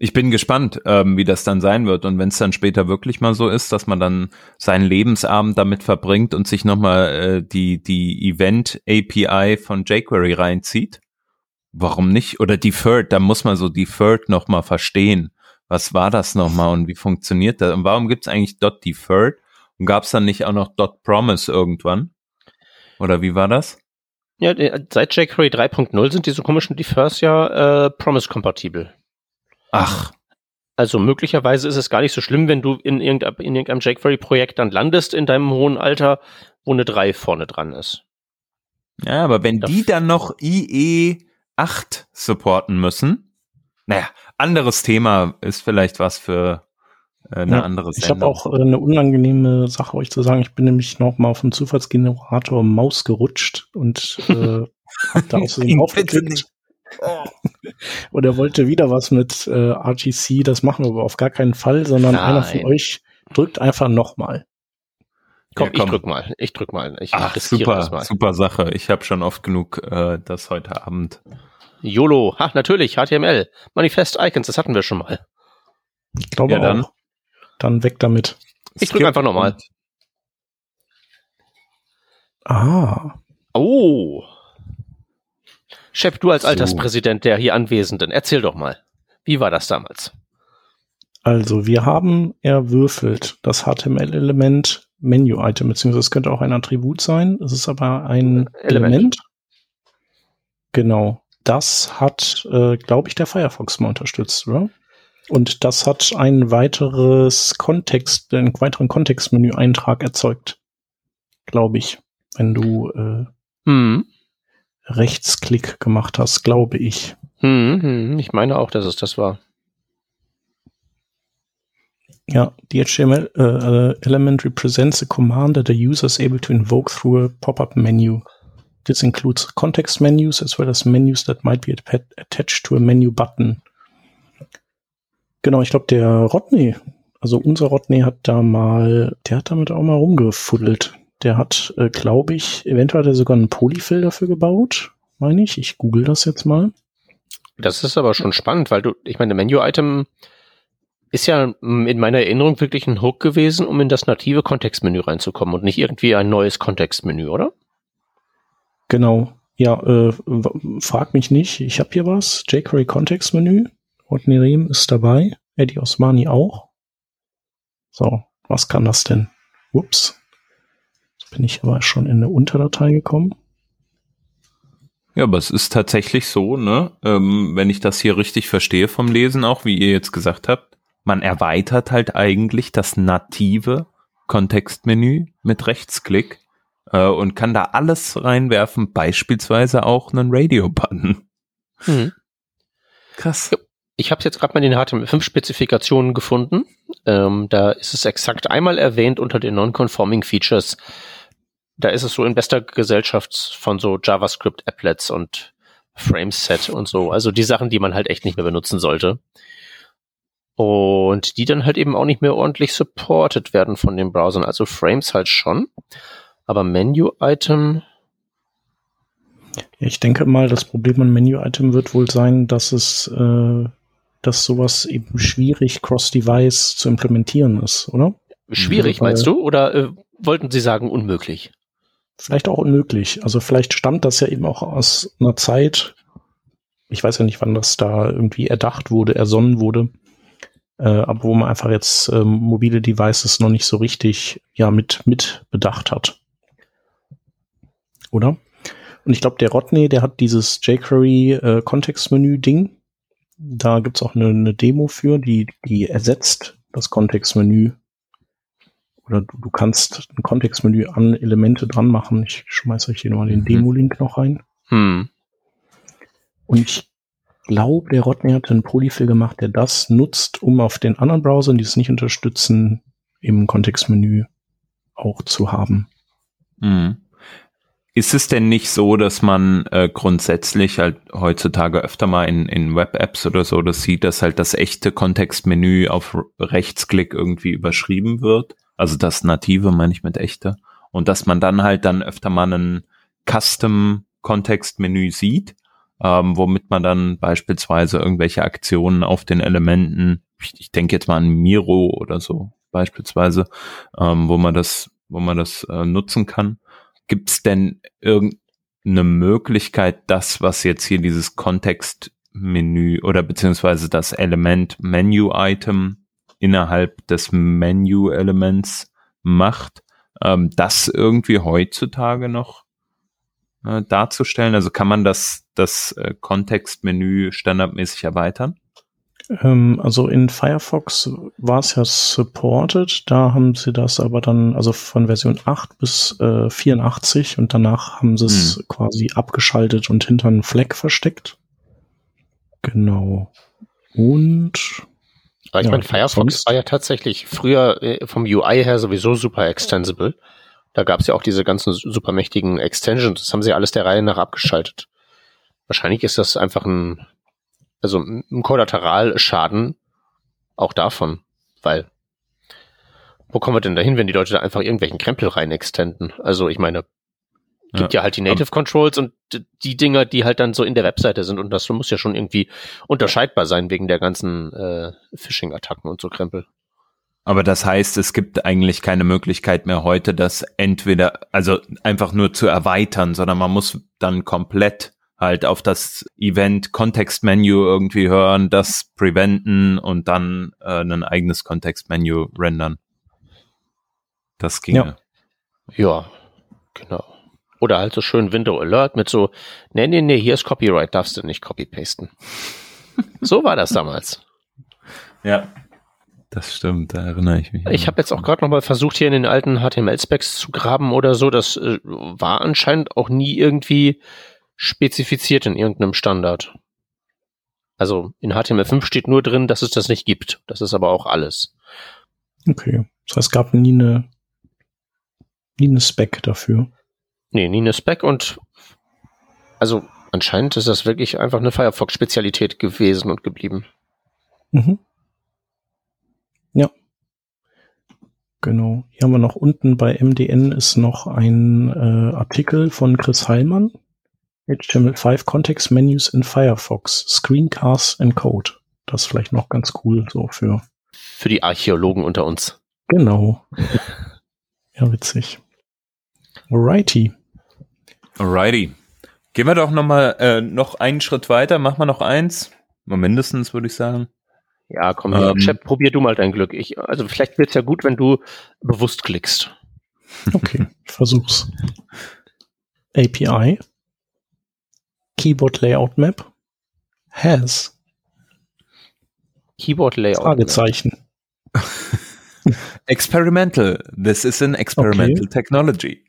Ich bin gespannt, ähm, wie das dann sein wird. Und wenn es dann später wirklich mal so ist, dass man dann seinen Lebensabend damit verbringt und sich nochmal äh, die, die Event-API von jQuery reinzieht, warum nicht? Oder Deferred, da muss man so Deferred nochmal verstehen. Was war das nochmal und wie funktioniert das? Und warum gibt's eigentlich dot Deferred? Und gab's dann nicht auch noch dot Promise irgendwann? Oder wie war das? Ja, seit jQuery 3.0 sind diese komischen Defers ja äh, Promise-kompatibel. Ach, Also möglicherweise ist es gar nicht so schlimm, wenn du in irgendeinem, in irgendeinem jQuery-Projekt dann landest in deinem hohen Alter, wo eine 3 vorne dran ist. Ja, aber wenn Da- die dann noch IE8 supporten müssen, naja, anderes Thema ist vielleicht was für äh, eine Ja, andere Ich habe Sendung. auch äh, eine unangenehme Sache euch zu sagen. Ich bin nämlich noch mal auf den Zufallsgenerator Maus gerutscht und äh, hab da Bitte aufgeklickt. Und er wollte wieder was mit äh, RGC. Das machen wir aber auf gar keinen Fall, sondern Nein. einer von euch drückt einfach noch mal. Komm, Ja, komm. ich drück mal. Ich drück mal. Ich Ach, super, mal. super Sache. Ich habe schon oft genug äh, das heute Abend. YOLO. Ha, natürlich. HTML. Manifest Icons. Das hatten wir schon mal. Ich glaube Ja, dann. auch. Dann weg damit. Ich drück einfach nochmal. Ah, Oh. Shep, du als So. Alterspräsident der hier Anwesenden, erzähl doch mal. Wie war das damals? also wir haben erwürfelt das HTML-Element Menu-Item, beziehungsweise es könnte auch ein Attribut sein. Es ist aber ein Element. Element. Genau. Das hat, äh, glaube ich, der Firefox mal unterstützt, oder? Und das hat ein weiteres Kontext, einen weiteren Kontextmenü-Eintrag erzeugt. Glaube ich. Wenn du äh, Hm. Rechtsklick gemacht hast, glaube ich. Hm, hm. Ich meine auch, dass es das war. Ja, the HTML uh, uh, element represents a command that the user is able to invoke through a pop-up menu. This includes context menus as well as menus that might be atta- attached to a menu button. Genau, ich glaube, der Rodney, also unser Rodney hat da mal, der hat damit auch mal rumgefuddelt. Der hat, äh, glaube ich, eventuell hat er sogar einen Polyfill dafür gebaut, meine ich. Ich google das jetzt mal. Das ist aber schon spannend, weil du, ich meine, Menu-Item ist ja mm, in meiner Erinnerung wirklich ein Hook gewesen, um in das native Kontextmenü reinzukommen und nicht irgendwie ein neues Kontextmenü, oder? Genau. Ja, äh, frag mich nicht. Ich habe hier was. jQuery Kontextmenü. Rodney Rehm ist dabei. Eddie Osmani auch. So, was kann das denn? Ups. Jetzt bin ich aber schon in eine Unterdatei gekommen. Ja, aber es ist tatsächlich so, ne, ähm, wenn ich das hier richtig verstehe vom Lesen auch, wie ihr jetzt gesagt habt, man erweitert halt eigentlich das native Kontextmenü mit Rechtsklick äh, und kann da alles reinwerfen, beispielsweise auch einen Radio-Button. Mhm. Krass. Ich habe jetzt gerade mal in den HTML5-Spezifikationen gefunden. Ähm, da ist es exakt einmal erwähnt unter den Non-Conforming Features. Da ist es so in bester Gesellschaft von so JavaScript-Applets und Frameset und so. Also die Sachen, die man halt echt nicht mehr benutzen sollte. Und die dann halt eben auch nicht mehr ordentlich supported werden von den Browsern. Also Frames halt schon. Aber Menu-Item. Ich denke mal, das Problem an Menu-Item wird wohl sein, dass es äh, dass sowas eben schwierig cross-device zu implementieren ist, oder? Schwierig, Weil, meinst du? Oder äh, wollten Sie sagen unmöglich? Vielleicht auch unmöglich. Also vielleicht stammt das ja eben auch aus einer Zeit, ich weiß ja nicht, wann das da irgendwie erdacht wurde, ersonnen wurde, äh, aber wo man einfach jetzt ähm, mobile Devices noch nicht so richtig ja mit mit bedacht hat. Oder? Und ich glaube, der Rodney, der hat dieses jQuery äh, Kontextmenü-Ding da gibt's auch eine, eine Demo für, die, die ersetzt das Kontextmenü. Oder du, du kannst ein Kontextmenü an Elemente dran machen. Ich schmeiße euch hier nochmal den mhm. Demo-Link noch rein. Hm. Und ich glaube, der Rodney hat einen Polyfill gemacht, der das nutzt, um auf den anderen Browsern, die es nicht unterstützen, im Kontextmenü auch zu haben. Mhm. Ist es denn nicht so, dass man äh, grundsätzlich halt heutzutage öfter mal in, in Web-Apps oder so das sieht, dass halt das echte Kontextmenü auf Rechtsklick irgendwie überschrieben wird? Also das native meine ich mit echte. Und dass man dann halt dann öfter mal ein Custom-Kontextmenü sieht, ähm, womit man dann beispielsweise irgendwelche Aktionen auf den Elementen, ich, ich denke jetzt mal an Miro oder so beispielsweise, ähm, wo man das, wo man das äh, nutzen kann. Gibt es denn irgendeine Möglichkeit, das, was jetzt hier dieses Kontextmenü oder beziehungsweise das Element Menu-Item innerhalb des Menu-Elements macht, ähm, das irgendwie heutzutage noch äh, darzustellen? Also kann man das, das äh, Kontextmenü standardmäßig erweitern? Ähm, also in Firefox war es ja supported, da haben sie das aber dann, also von Version 8 bis äh, 84 und danach haben sie es hm. quasi abgeschaltet und hinter einen Fleck versteckt. Genau. Und aber ich ja, meine, Firefox war ja tatsächlich früher äh, vom UI her sowieso super extensible. Da gab es ja auch diese ganzen super mächtigen Extensions. Das haben sie alles der Reihe nach abgeschaltet. Wahrscheinlich ist das einfach ein also ein Kollateralschaden auch davon, weil wo kommen wir denn dahin, wenn die Leute da einfach irgendwelchen Krempel rein extenden? Also ich meine, gibt ja, ja halt die Native Controls und die Dinger, die halt dann so in der Webseite sind und das muss ja schon irgendwie unterscheidbar sein wegen der ganzen äh, Phishing-Attacken und so Krempel. Aber das heißt, es gibt eigentlich keine Möglichkeit mehr heute, das entweder, also einfach nur zu erweitern, sondern man muss dann komplett halt auf das Event Kontextmenü irgendwie hören, das preventen und dann äh, ein eigenes Kontextmenü rendern. Das ginge. Ja. ja, genau. Oder halt so schön Window Alert mit so, nee, nee, nee, hier ist Copyright, darfst du nicht copy-pasten. so war das damals. Ja, das stimmt, da erinnere ich mich. Ich habe jetzt auch gerade noch mal versucht, hier in den alten HTML-Specs zu graben oder so. Das äh, war anscheinend auch nie irgendwie spezifiziert in irgendeinem Standard. Also in HTML5 steht nur drin, dass es das nicht gibt. Das ist aber auch alles. Okay. Das heißt, es gab nie eine, nie eine Spec dafür. Nee, nie eine Spec und also anscheinend ist das wirklich einfach eine Firefox-Spezialität gewesen und geblieben. Mhm. Ja. Genau. Hier haben wir noch unten bei MDN ist noch ein äh, Artikel von Chris Heilmann. HTML5 Context Menus in Firefox, Screencasts and Code. Das ist vielleicht noch ganz cool so für. Für die Archäologen unter uns. Genau. ja, witzig. Alrighty. Alrighty. Gehen wir doch noch mal äh, noch einen Schritt weiter. Machen wir noch eins. Mal mindestens, würde ich sagen. Ja, komm, ähm, Chef, probier du mal dein Glück. Ich, also vielleicht wird's ja gut, wenn du bewusst klickst. Okay, ich versuch's. API Keyboard Layout Map has Keyboard Layout. Fragezeichen. Experimental. This is an experimental Okay. technology.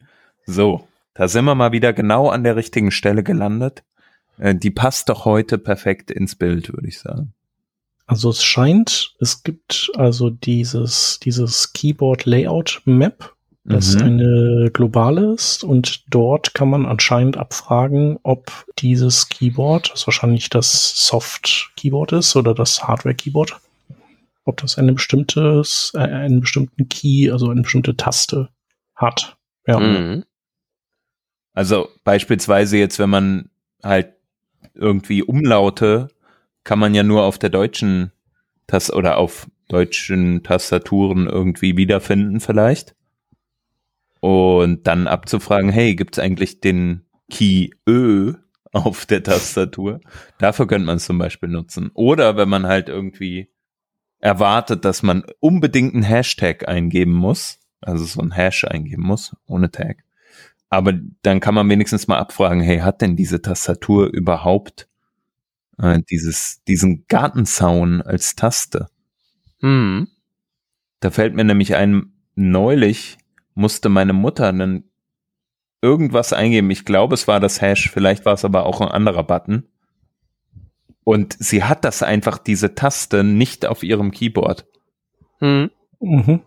So, da sind wir mal wieder genau an der richtigen Stelle gelandet. Äh, die passt doch heute perfekt ins Bild, würde ich sagen. Also es scheint, es gibt also dieses, dieses Keyboard Layout Map, das Mhm. eine globale ist und dort kann man anscheinend abfragen, ob dieses Keyboard, das wahrscheinlich das Soft Keyboard ist oder das Hardware Keyboard, ob das eine bestimmtes, äh, einen bestimmten Key, also eine bestimmte Taste hat. Ja. Mhm. Also beispielsweise jetzt, wenn man halt irgendwie Umlaute kann man ja nur auf der deutschen Taste oder auf deutschen Tastaturen irgendwie wiederfinden vielleicht. Und dann abzufragen, hey, gibt's eigentlich den Key Ö auf der Tastatur? Dafür könnte man es zum Beispiel nutzen. Oder wenn man halt irgendwie erwartet, dass man unbedingt einen Hashtag eingeben muss, also so ein Hash eingeben muss, ohne Tag. Aber dann kann man wenigstens mal abfragen, hey, hat denn diese Tastatur überhaupt äh, dieses, diesen Gartenzaun als Taste? Mhm. Da fällt mir nämlich ein, neulich musste meine Mutter dann irgendwas eingeben. Ich glaube, es war das Hash, vielleicht war es aber auch ein anderer Button. Und sie hat das einfach, diese Taste, nicht auf ihrem Keyboard. Mhm. Mhm.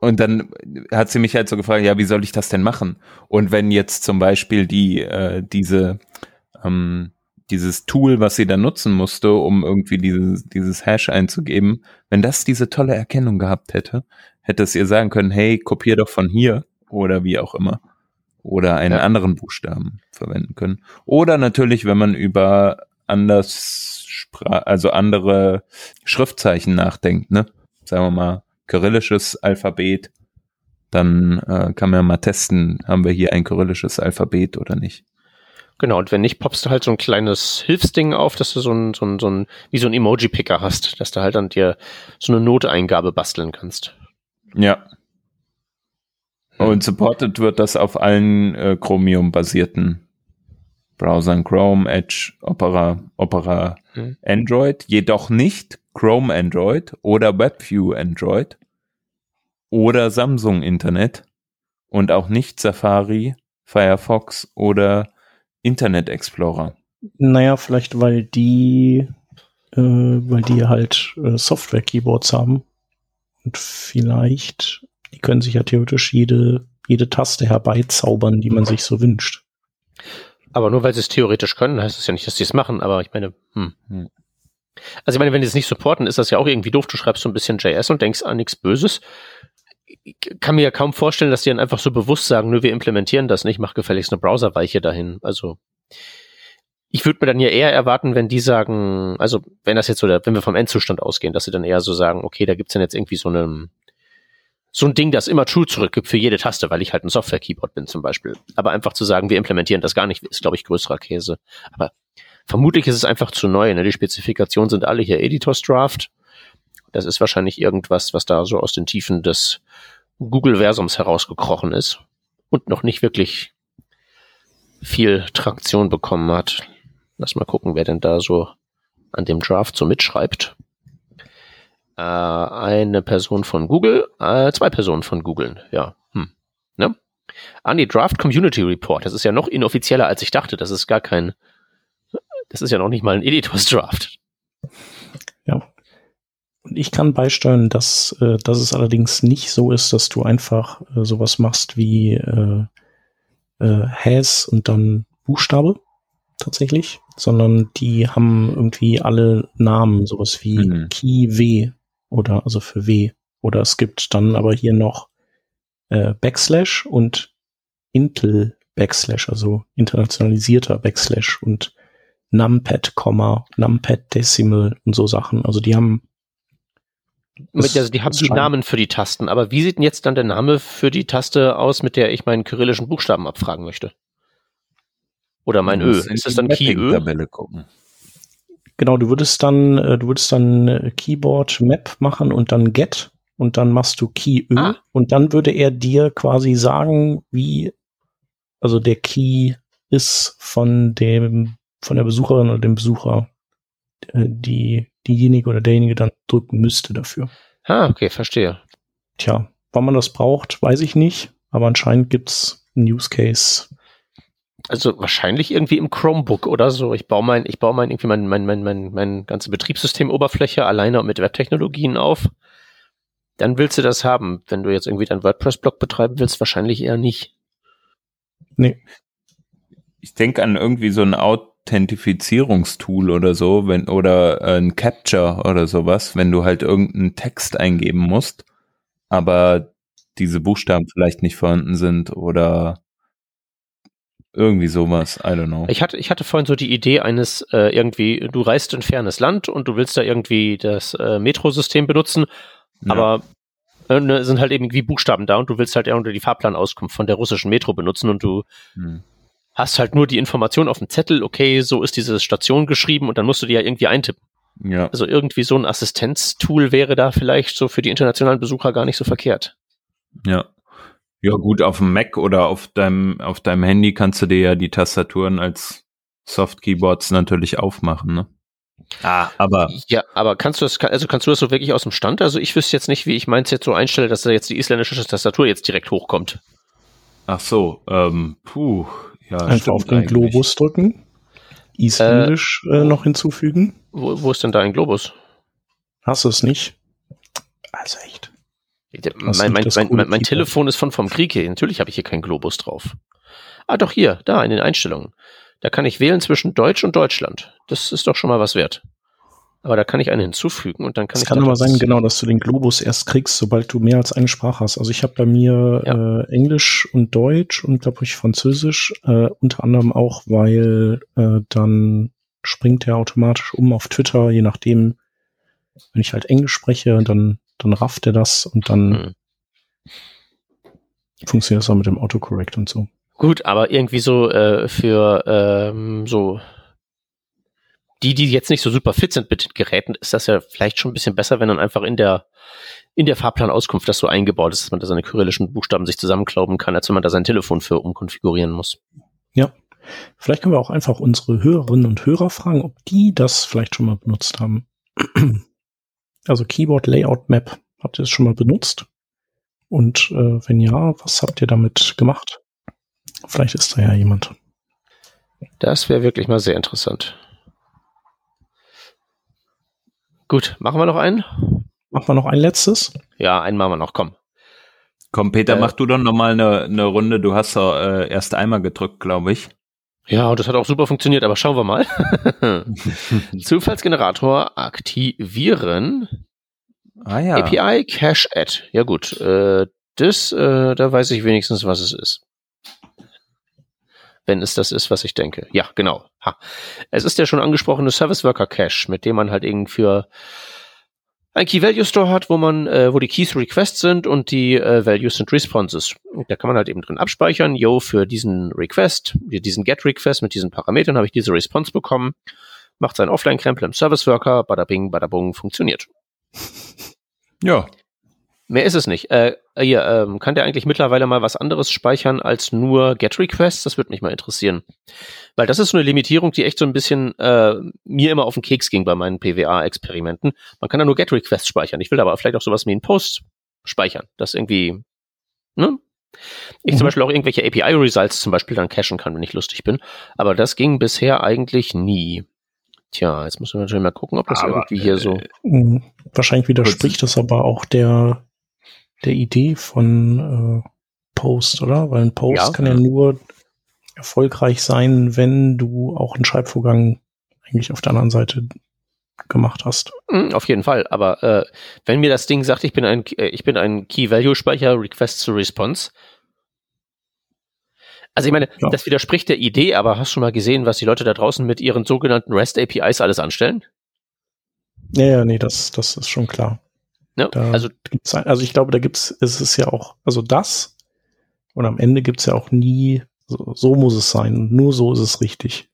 Und dann hat sie mich halt so gefragt, ja, wie soll ich das denn machen? Und wenn jetzt zum Beispiel die, äh, diese, ähm, dieses Tool, was sie da nutzen musste, um irgendwie dieses, dieses Hash einzugeben, wenn das diese tolle Erkennung gehabt hätte, hätte es ihr sagen können, hey, kopier doch von hier oder wie auch immer. Oder einen Ja. anderen Buchstaben verwenden können. Oder natürlich, wenn man über anders, Spra also andere Schriftzeichen nachdenkt, ne? Sagen wir mal, kyrillisches Alphabet, dann äh, kann man ja mal testen, haben wir hier ein kyrillisches Alphabet oder nicht. Genau, und wenn nicht, poppst du halt so ein kleines Hilfsding auf, dass du so ein, so ein, so ein, wie so ein Emoji-Picker hast, dass du halt dann dir so eine Noteingabe basteln kannst. Ja. Hm. Und supported wird das auf allen äh, Chromium-basierten Browsern, Chrome, Edge, Opera, Opera, Hm. Android, jedoch nicht Chrome Android oder WebView Android oder Samsung Internet und auch nicht Safari, Firefox oder Internet Explorer. Naja, vielleicht weil die, äh, weil die halt äh, Software-Keyboards haben. Und vielleicht, die können sich ja theoretisch jede, jede Taste herbeizaubern, die man sich so wünscht. Aber nur weil sie es theoretisch können, heißt es ja nicht, dass sie es machen. Aber ich meine, hm. Hm. Also ich meine, wenn die es nicht supporten, ist das ja auch irgendwie doof. Du schreibst so ein bisschen JS und denkst an nichts Böses. Ich kann mir ja kaum vorstellen, dass die dann einfach so bewusst sagen, nö, wir implementieren das nicht, mach gefälligst eine Browserweiche dahin. Also ich würde mir dann ja eher erwarten, wenn die sagen, also wenn das jetzt so, wenn wir vom Endzustand ausgehen, dass sie dann eher so sagen, okay, da gibt's dann jetzt irgendwie so eine, so ein Ding, das immer True zurückgibt für jede Taste, weil ich halt ein Software-Keyboard bin zum Beispiel. Aber einfach zu sagen, wir implementieren das gar nicht, ist, glaube ich, größerer Käse. Aber vermutlich ist es einfach zu neu. Ne? Die Spezifikationen sind alle hier Editors Draft. Das ist wahrscheinlich irgendwas, was da so aus den Tiefen des Google-Versums herausgekrochen ist und noch nicht wirklich viel Traktion bekommen hat. Lass mal gucken, wer denn da so an dem Draft so mitschreibt. Äh, eine Person von Google, äh, zwei Personen von Google, ja. Hm. Ne? An die Draft Community Report. Das ist ja noch inoffizieller, als ich dachte. Das ist gar kein, das ist ja noch nicht mal ein Editors Draft. Und ich kann beisteuern, dass, äh, dass es allerdings nicht so ist, dass du einfach äh, sowas machst wie äh, äh, has und dann Buchstabe tatsächlich, sondern die haben irgendwie alle Namen, sowas wie Mhm. Key W oder also für W. Oder es gibt dann aber hier noch äh, Backslash und Intel Backslash, also internationalisierter Backslash und Numpad, Komma, Numpad Decimal und so Sachen. Also die haben Mit, also die haben die Namen für die Tasten, aber wie sieht denn jetzt dann der Name für die Taste aus, mit der ich meinen kyrillischen Buchstaben abfragen möchte? Oder mein Ö. Ist das dann Key Ö? Mapping-Tabelle gucken. Genau, du würdest dann, äh, du würdest dann äh, Keyboard Map machen und dann Get und dann machst du Key Ö Ah. und dann würde er dir quasi sagen, wie, also der Key ist von dem, von der Besucherin oder dem Besucher, äh, die, diejenige oder derjenige dann drücken müsste dafür. Ah, okay, verstehe. Tja, wann man das braucht, weiß ich nicht, aber anscheinend gibt's einen Use Case. Also wahrscheinlich irgendwie im Chromebook oder so. Ich baue mein, ich baue mein irgendwie mein, mein, mein, mein, mein ganze Betriebssystemoberfläche alleine mit Webtechnologien auf. Dann willst du das haben. Wenn du jetzt irgendwie deinen WordPress-Blog betreiben willst, wahrscheinlich eher nicht. Nee, Ich denke an irgendwie so ein Authentifizierungstool oder so, wenn, oder äh, ein Capture oder sowas, wenn du halt irgendeinen Text eingeben musst, aber diese Buchstaben vielleicht nicht vorhanden sind oder irgendwie sowas, I don't know. Ich hatte, ich hatte vorhin so die Idee eines äh, irgendwie, du reist in fernes Land und du willst da irgendwie das äh, Metrosystem benutzen, Ja. aber äh, ne, sind halt eben irgendwie Buchstaben da und du willst halt irgendwie die Fahrplanauskunft von der russischen Metro benutzen und du Hm. hast halt nur die Information auf dem Zettel, okay, so ist diese Station geschrieben und dann musst du die ja irgendwie eintippen. Ja, Also irgendwie so ein Assistenztool wäre da vielleicht so für die internationalen Besucher gar nicht so verkehrt. ja. Ja, gut, auf dem Mac oder auf deinem, auf deinem Handy kannst du dir ja die Tastaturen als Soft-Keyboards natürlich aufmachen, ne? Ah, aber Ja, aber kannst du das, also kannst du das so wirklich aus dem Stand? Also ich wüsste jetzt nicht, wie ich meins jetzt so einstelle, dass da jetzt die isländische Tastatur jetzt direkt hochkommt. ach so, ähm, puh, ja, einfach auf den eigentlich. Globus drücken, Isländisch äh, noch hinzufügen. Wo, wo ist denn da ein Globus? Hast du es nicht? Also echt. Das Mein, mein, das mein, mein. Telefon ist von vom Krieg hier. Natürlich habe ich hier keinen Globus drauf. Ah, doch hier, da in den Einstellungen. Da kann ich wählen zwischen Deutsch und Deutschland. Das ist doch schon mal was wert. Aber da kann ich einen hinzufügen und dann kann Es ich. kann da aber sein, das- genau, dass du den Globus erst kriegst, sobald du mehr als eine Sprache hast. Also ich habe bei mir Ja. äh, Englisch und Deutsch und glaube ich Französisch, äh, unter anderem auch, weil äh, dann springt er automatisch um auf Twitter, je nachdem, wenn ich halt Englisch spreche, dann, dann rafft er das und dann Hm. funktioniert das auch mit dem Autocorrect und so. Gut, aber irgendwie so äh, für ähm, so die, die jetzt nicht so super fit sind mit den Geräten, ist das ja vielleicht schon ein bisschen besser, wenn dann einfach in der in der Fahrplanauskunft das so eingebaut ist, dass man da seine kyrillischen Buchstaben sich zusammenklauben kann, als wenn man da sein Telefon für umkonfigurieren muss. Vielleicht können wir auch einfach unsere Hörerinnen und Hörer fragen, ob die das vielleicht schon mal benutzt haben. Also Keyboard Layout Map, habt ihr das schon mal benutzt? Und äh, wenn ja, was habt ihr damit gemacht? Vielleicht ist da ja jemand. Das wäre wirklich mal sehr interessant. Gut, machen wir noch einen? Machen wir noch ein letztes? Ja, einen machen wir noch, komm. Komm, Peter, Äh, mach du doch noch mal eine, eine Runde. Du hast doch äh, erst einmal gedrückt, glaube ich. Ja, und das hat auch super funktioniert, aber schauen wir mal. Zufallsgenerator aktivieren. Ah ja. API Cache Add. Ja gut, äh, das, äh, da weiß ich wenigstens, was es ist. Wenn es das ist, was ich denke. Ja, genau. Ha. Es ist der schon angesprochene Service Worker Cache, mit dem man halt eben für ein Key Value Store hat, wo man, äh, wo die Keys Requests sind und die äh, Values sind Responses. Und da kann man halt eben drin abspeichern, yo, für diesen Request, diesen Get Request mit diesen Parametern habe ich diese Response bekommen, macht sein Offline-Krempel im Service Worker, bada bing, bada bung, funktioniert. Ja. Mehr ist es nicht. Äh, hier, ähm, kann der eigentlich mittlerweile mal was anderes speichern als nur Get Requests? Das würde mich mal interessieren. Weil das ist so eine Limitierung, die echt so ein bisschen äh, mir immer auf den Keks ging bei meinen PWA-Experimenten. Man kann da nur Get Requests speichern. Ich will aber vielleicht auch sowas wie einen Post speichern. Das irgendwie, ne? Ich zum Mhm. Beispiel auch irgendwelche API-Results zum Beispiel dann cachen kann, wenn ich lustig bin. Aber das ging bisher eigentlich nie. Tja, jetzt müssen wir natürlich mal gucken, ob das Aber, irgendwie hier so. Mhm. Wahrscheinlich widerspricht das aber auch der, der Idee von äh, Post, oder? Weil ein Post Ja. kann ja nur erfolgreich sein, wenn du auch einen Schreibvorgang eigentlich auf der anderen Seite gemacht hast. Mm, Auf jeden Fall. Aber äh, wenn mir das Ding sagt, ich bin ein, äh, ich bin ein Key-Value-Speicher, Request to Response. Also ich meine, Ja. das widerspricht der Idee, aber hast du schon mal gesehen, was die Leute da draußen mit ihren sogenannten REST-APIs alles anstellen? Ja, ja, nee, das, das ist schon klar. Ne? Da Also also ich glaube, da gibt's, es ist ja auch, also das und am Ende gibt's ja auch nie, so, so muss es sein. Und Nur so ist es richtig,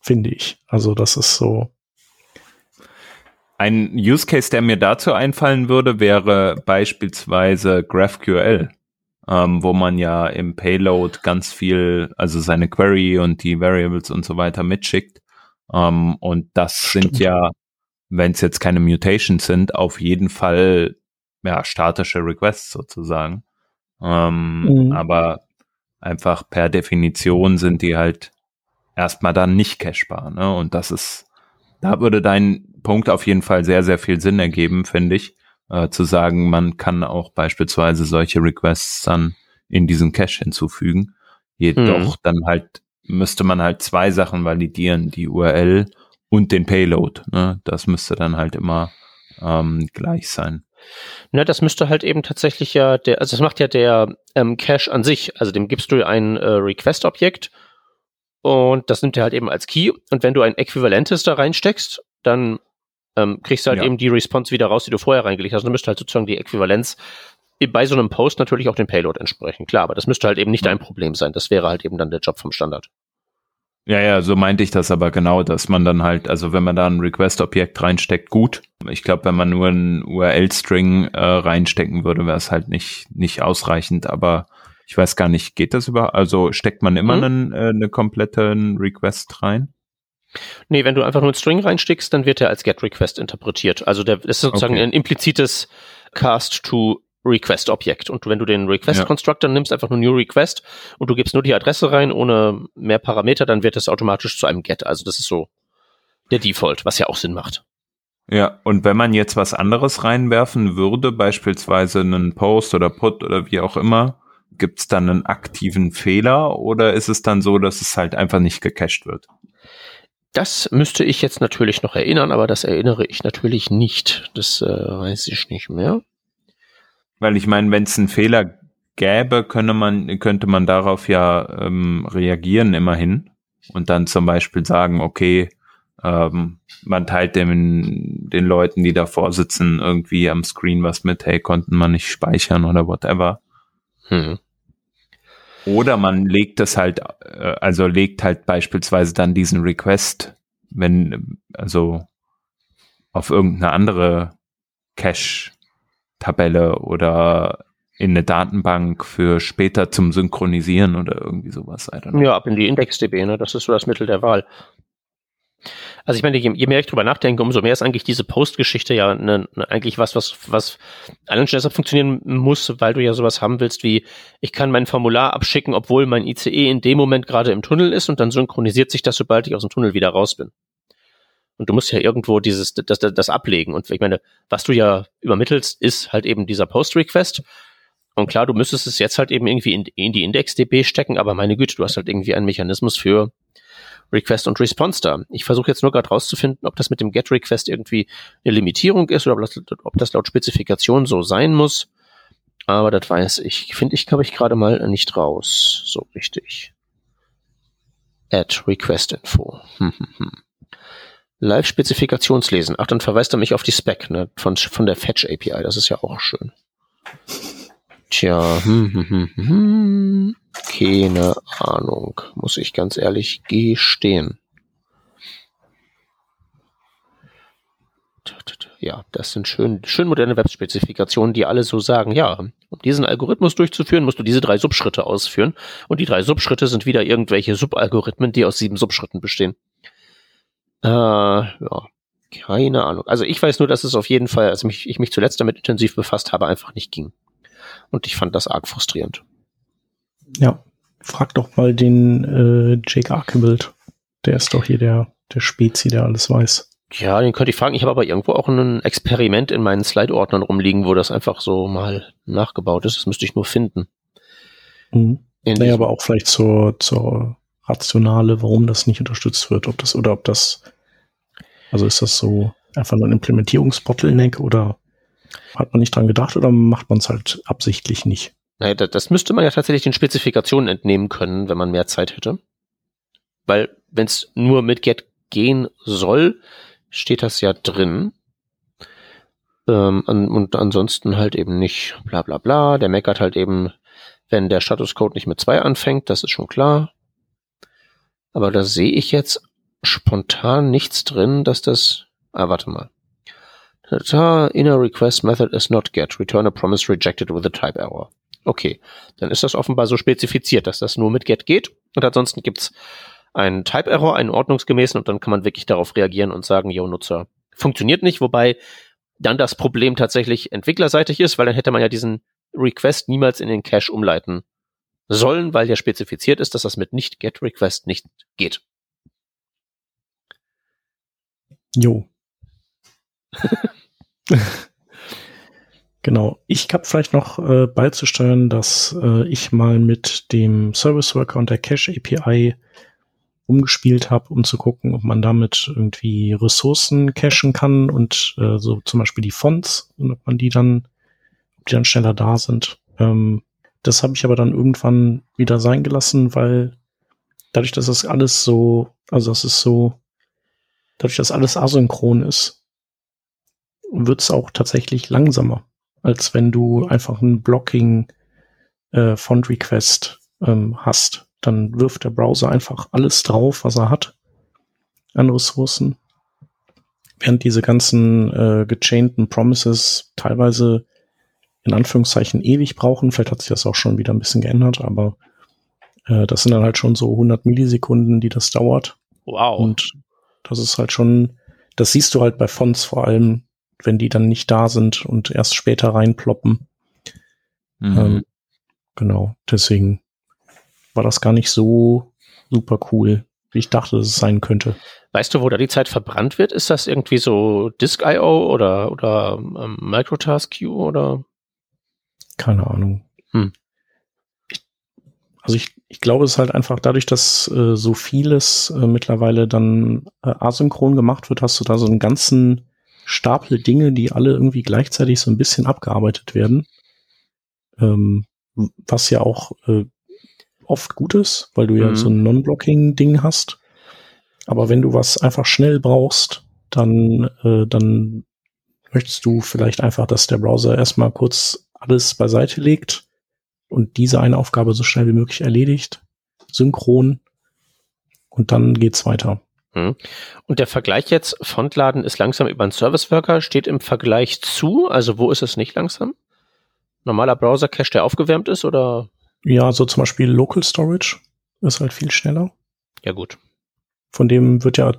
finde ich. Also das ist so, Ein Use Case, der mir dazu einfallen würde, wäre beispielsweise GraphQL. ähm, wo man ja im Payload ganz viel, also seine Query und die Variables und so weiter mitschickt. Ähm, und das Stimmt. sind ja, wenn es jetzt keine Mutations sind, auf jeden Fall ja statische Requests sozusagen. Ähm, mhm. Aber einfach per Definition sind die halt erstmal dann nicht cashbar. Ne? Und das ist, da würde dein Punkt auf jeden Fall sehr, sehr viel Sinn ergeben, finde ich, äh, zu sagen, man kann auch beispielsweise solche Requests dann in diesen Cache hinzufügen. Jedoch mhm. dann halt müsste man halt zwei Sachen validieren, die URL und den Payload. Ne? Das müsste dann halt immer ähm, gleich sein. Na, das müsste halt eben tatsächlich ja der, also das macht ja der ähm, Cache an sich. Also dem gibst du ein äh, Request-Objekt und das nimmt er halt eben als Key. Und wenn du ein Äquivalentes da reinsteckst, dann ähm, kriegst du halt ja. eben die Response wieder raus, die du vorher reingelegt hast. Und dann müsste halt sozusagen die Äquivalenz bei so einem Post natürlich auch den Payload entsprechen. Klar, aber das müsste halt eben nicht ja. ein Problem sein. Das wäre halt eben dann der Job vom Standard. Ja, ja, so meinte ich das aber genau, dass man dann halt, also wenn man da ein Request-Objekt reinsteckt, gut. Ich glaube, wenn man nur einen URL-String äh, reinstecken würde, wäre es halt nicht, nicht ausreichend, aber ich weiß gar nicht, geht das über, also steckt man immer mhm. einen, äh, eine komplette Request rein? Nee, wenn du einfach nur einen String reinsteckst, dann wird er als GET-Request interpretiert. Also der, das ist sozusagen okay. ein implizites Cast to Request-Objekt. Und wenn du den Request-Constructor ja. nimmst, einfach nur New Request und du gibst nur die Adresse rein ohne mehr Parameter, dann wird es automatisch zu einem Get. Also das ist so der Default, was ja auch Sinn macht. Ja, und wenn man jetzt was anderes reinwerfen würde, beispielsweise einen Post oder Put oder wie auch immer, gibt es dann einen aktiven Fehler oder ist es dann so, dass es halt einfach nicht gecached wird? Das müsste ich jetzt natürlich noch erinnern, aber das erinnere ich natürlich nicht. Das äh, weiß ich nicht mehr. Weil ich meine, wenn es einen Fehler gäbe, könnte man, könnte man darauf ja ähm, reagieren immerhin und dann zum Beispiel sagen, okay, ähm, man teilt dem, den Leuten, die davor sitzen, irgendwie am Screen was mit, hey, konnten man nicht speichern oder whatever. Hm. Oder man legt das halt, äh, also legt halt beispielsweise dann diesen Request, wenn, also auf irgendeine andere Cache Tabelle oder in eine Datenbank für später zum Synchronisieren oder irgendwie sowas. Ja, ab in die IndexDB, ne? Das ist so das Mittel der Wahl. Also ich meine, je, je, mehr ich drüber nachdenke, umso mehr ist eigentlich diese Post-Geschichte ja ne, ne, eigentlich was, was, was allen schon deshalb funktionieren muss, weil du ja sowas haben willst wie, ich kann mein Formular abschicken, obwohl mein ICE in dem Moment gerade im Tunnel ist und dann synchronisiert sich das, sobald ich aus dem Tunnel wieder raus bin. Und du musst ja irgendwo dieses, das, das, das ablegen. Und ich meine, was du ja übermittelst, ist halt eben dieser Post-Request. Und klar, du müsstest es jetzt halt eben irgendwie in, in die Index-DB stecken, aber meine Güte, du hast halt irgendwie einen Mechanismus für Request und Response da. Ich versuche jetzt nur gerade rauszufinden, ob das mit dem Get-Request irgendwie eine Limitierung ist oder ob das, laut Spezifikation so sein muss. Aber das weiß ich. Finde ich, glaube ich, gerade mal nicht raus. So richtig. Add Request Info. Hm, hm, hm. Live-Spezifikationslesen. Ach, dann verweist er mich auf die Spec, ne? Von, von der Fetch API. Das ist ja auch schön. Tja, hm, hm, hm, hm, hm. keine Ahnung, muss ich ganz ehrlich gestehen. Ja, das sind schön, schön moderne Web-Spezifikationen, die alle so sagen, ja, um diesen Algorithmus durchzuführen, musst du diese drei Subschritte ausführen. Und die drei Subschritte sind wieder irgendwelche Subalgorithmen, die aus sieben Subschritten bestehen. Äh, ja, keine Ahnung. Also ich weiß nur, dass es auf jeden Fall, als mich, ich mich zuletzt damit intensiv befasst habe, einfach nicht ging. Und ich fand das arg frustrierend. Ja, frag doch mal den äh, Jake Archibald. Der ist doch hier der, der Spezi, der alles weiß. Ja, den könnte ich fragen. Ich habe aber irgendwo auch ein Experiment in meinen Slide-Ordnern rumliegen, wo das einfach so mal nachgebaut ist. Das müsste ich nur finden. Mhm. Naja, aber auch vielleicht zur, zur Rationale, warum das nicht unterstützt wird, ob das oder ob das, also ist das so einfach nur ein Implementierungsbottleneck oder hat man nicht dran gedacht oder macht man es halt absichtlich nicht? Naja, das müsste man ja tatsächlich den Spezifikationen entnehmen können, wenn man mehr Zeit hätte. Weil, wenn es nur mit Get gehen soll, steht das ja drin. Ähm, und ansonsten halt eben nicht bla bla bla. Der meckert halt eben, wenn der Statuscode nicht mit zwei anfängt, das ist schon klar. Aber da sehe ich jetzt spontan nichts drin, dass das. Ah, warte mal. Inner request method is not get. Return a promise rejected with a type error. Okay, dann ist das offenbar so spezifiziert, dass das nur mit get geht. Und ansonsten gibt's einen Type-Error, einen ordnungsgemäßen, und dann kann man wirklich darauf reagieren und sagen, yo, Nutzer, funktioniert nicht, wobei dann das Problem tatsächlich entwicklerseitig ist, weil dann hätte man ja diesen Request niemals in den Cache umleiten sollen, weil ja spezifiziert ist, dass das mit nicht get Request nicht geht. Jo. genau. Ich habe vielleicht noch äh, beizusteuern, dass äh, ich mal mit dem Service Worker und der Cache API umgespielt habe, um zu gucken, ob man damit irgendwie Ressourcen cachen kann und äh, so zum Beispiel die Fonts und ob man die dann, ob die dann schneller da sind. Ähm, das habe ich aber dann irgendwann wieder sein gelassen, weil dadurch, dass das alles so, also das ist so, dadurch, dass alles asynchron ist, wird es auch tatsächlich langsamer, als wenn du einfach ein Blocking äh, Font Request ähm, hast. Dann wirft der Browser einfach alles drauf, was er hat an Ressourcen. Während diese ganzen äh, gechainten Promises teilweise in Anführungszeichen ewig brauchen. Vielleicht hat sich das auch schon wieder ein bisschen geändert, aber äh, das sind dann halt schon so 100 Millisekunden, die das dauert. Wow. Und das ist halt schon, das siehst du halt bei Fonts vor allem, wenn die dann nicht da sind und erst später reinploppen. Mhm. Ähm, genau, deswegen war das gar nicht so super cool, wie ich dachte, dass es sein könnte. Weißt du, wo da die Zeit verbrannt wird? Ist das irgendwie so Disk.io oder, oder ähm, Microtask Queue oder? Keine Ahnung. Hm. Ich, also ich, ich glaube, es ist halt einfach dadurch, dass äh, so vieles äh, mittlerweile dann äh, asynchron gemacht wird, hast du da so einen ganzen Stapel Dinge, die alle irgendwie gleichzeitig so ein bisschen abgearbeitet werden. Ähm, was ja auch äh, oft gut ist, weil du mhm. ja so ein Non-Blocking-Ding hast. Aber wenn du was einfach schnell brauchst, dann, äh, dann möchtest du vielleicht einfach, dass der Browser erstmal kurz alles beiseite legt und diese eine Aufgabe so schnell wie möglich erledigt, synchron und dann geht's weiter. Hm. Und der Vergleich jetzt, Frontladen ist langsam über einen Service Worker, steht im Vergleich zu, also wo ist es nicht langsam? Normaler Browser-Cache, der aufgewärmt ist oder? Ja, so zum Beispiel Local Storage ist halt viel schneller. Ja, gut. Von dem wird ja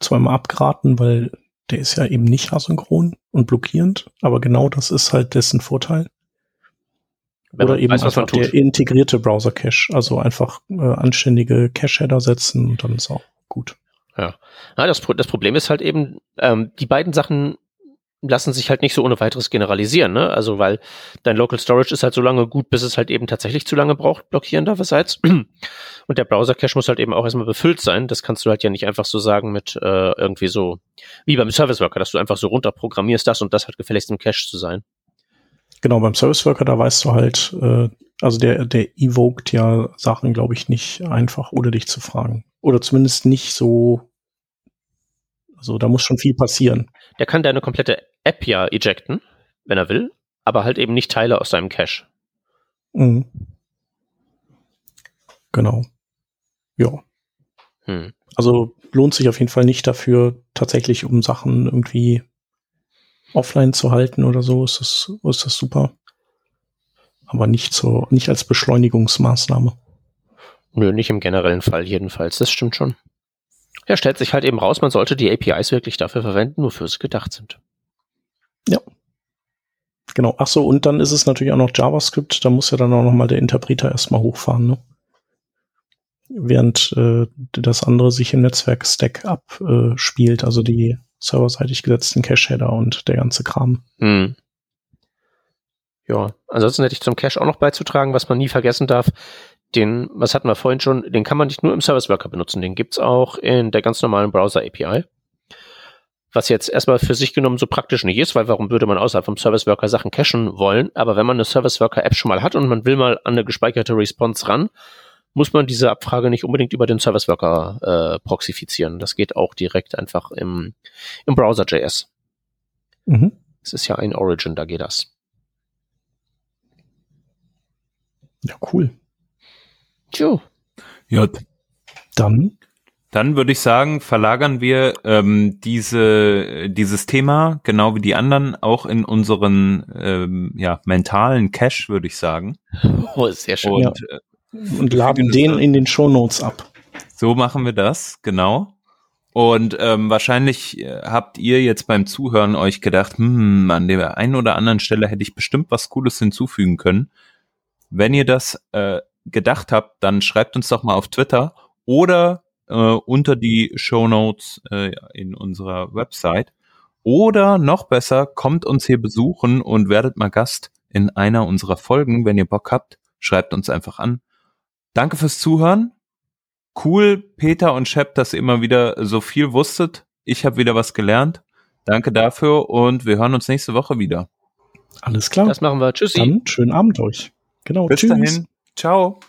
zweimal abgeraten, weil der ist ja eben nicht asynchron und blockierend, aber genau das ist halt dessen Vorteil. Oder eben weiß, einfach der integrierte Browser-Cache. Also einfach äh, anständige Cache-Header setzen und dann ist auch gut. Ja. ja das, das Problem ist halt eben, ähm, die beiden Sachen lassen sich halt nicht so ohne weiteres generalisieren, ne? Also weil dein Local Storage ist halt so lange gut, bis es halt eben tatsächlich zu lange braucht, blockierenderweise. Und der Browser Cache muss halt eben auch erstmal befüllt sein. Das kannst du halt ja nicht einfach so sagen mit äh, irgendwie so wie beim Service Worker, dass du einfach so runterprogrammierst das und das hat gefälligst im Cache zu sein. Genau, beim Service Worker, da weißt du halt, äh, also der, der evoked ja Sachen, glaube ich, nicht einfach, ohne dich zu fragen. Oder zumindest nicht so, also da muss schon viel passieren. Der kann deine komplette App ja ejecten, wenn er will, aber halt eben nicht Teile aus deinem Cache. Mhm. Genau. Ja. Hm. Also lohnt sich auf jeden Fall nicht dafür, tatsächlich um Sachen irgendwie offline zu halten oder so, ist das, ist das super. Aber nicht so, nicht als Beschleunigungsmaßnahme. Nö, nicht im generellen Fall jedenfalls. Das stimmt schon. Ja, stellt sich halt eben raus, man sollte die APIs wirklich dafür verwenden, wofür sie gedacht sind. Ja. Genau. Ach so, und dann ist es natürlich auch noch JavaScript. Da muss ja dann auch noch mal der Interpreter erstmal hochfahren, ne? Während äh, das andere sich im Netzwerk-Stack abspielt, also die serverseitig gesetzten Cache-Header und der ganze Kram. Hm. Ja, ansonsten hätte ich zum Cache auch noch beizutragen, was man nie vergessen darf. Den, was hatten wir vorhin schon, den kann man nicht nur im Service Worker benutzen, den gibt's auch in der ganz normalen Browser API. Was jetzt erstmal für sich genommen so praktisch nicht ist, weil warum würde man außerhalb vom Service Worker Sachen cachen wollen? Aber wenn man eine Service Worker App schon mal hat und man will mal an eine gespeicherte Response ran, muss man diese Abfrage nicht unbedingt über den Service Worker äh, proxifizieren. Das geht auch direkt einfach im, im Browser.js. Mhm. Es ist ja ein Origin, da geht das. Ja, cool. Tjo. Ja. Dann Dann würde ich sagen, verlagern wir ähm, diese, dieses Thema, genau wie die anderen, auch in unseren ähm, ja, mentalen Cache, würde ich sagen. Oh, sehr schön. Und Ja. äh, Und laden den in den Shownotes ab. So machen wir das, genau. Und ähm, wahrscheinlich äh, habt ihr jetzt beim Zuhören euch gedacht, hm, an der einen oder anderen Stelle hätte ich bestimmt was Cooles hinzufügen können. Wenn ihr das äh, gedacht habt, dann schreibt uns doch mal auf Twitter oder äh, unter die Show Notes äh, in unserer Website. Oder noch besser, kommt uns hier besuchen und werdet mal Gast in einer unserer Folgen. Wenn ihr Bock habt, schreibt uns einfach an. Danke fürs Zuhören cool, Peter und Shep, dass ihr immer wieder so viel wusstet. Ich habe wieder was gelernt. Danke dafür und wir hören uns nächste Woche wieder. Alles klar. Das machen wir. Tschüssi. Dann schönen Abend euch. Genau. Bis tschüss. dahin. Ciao.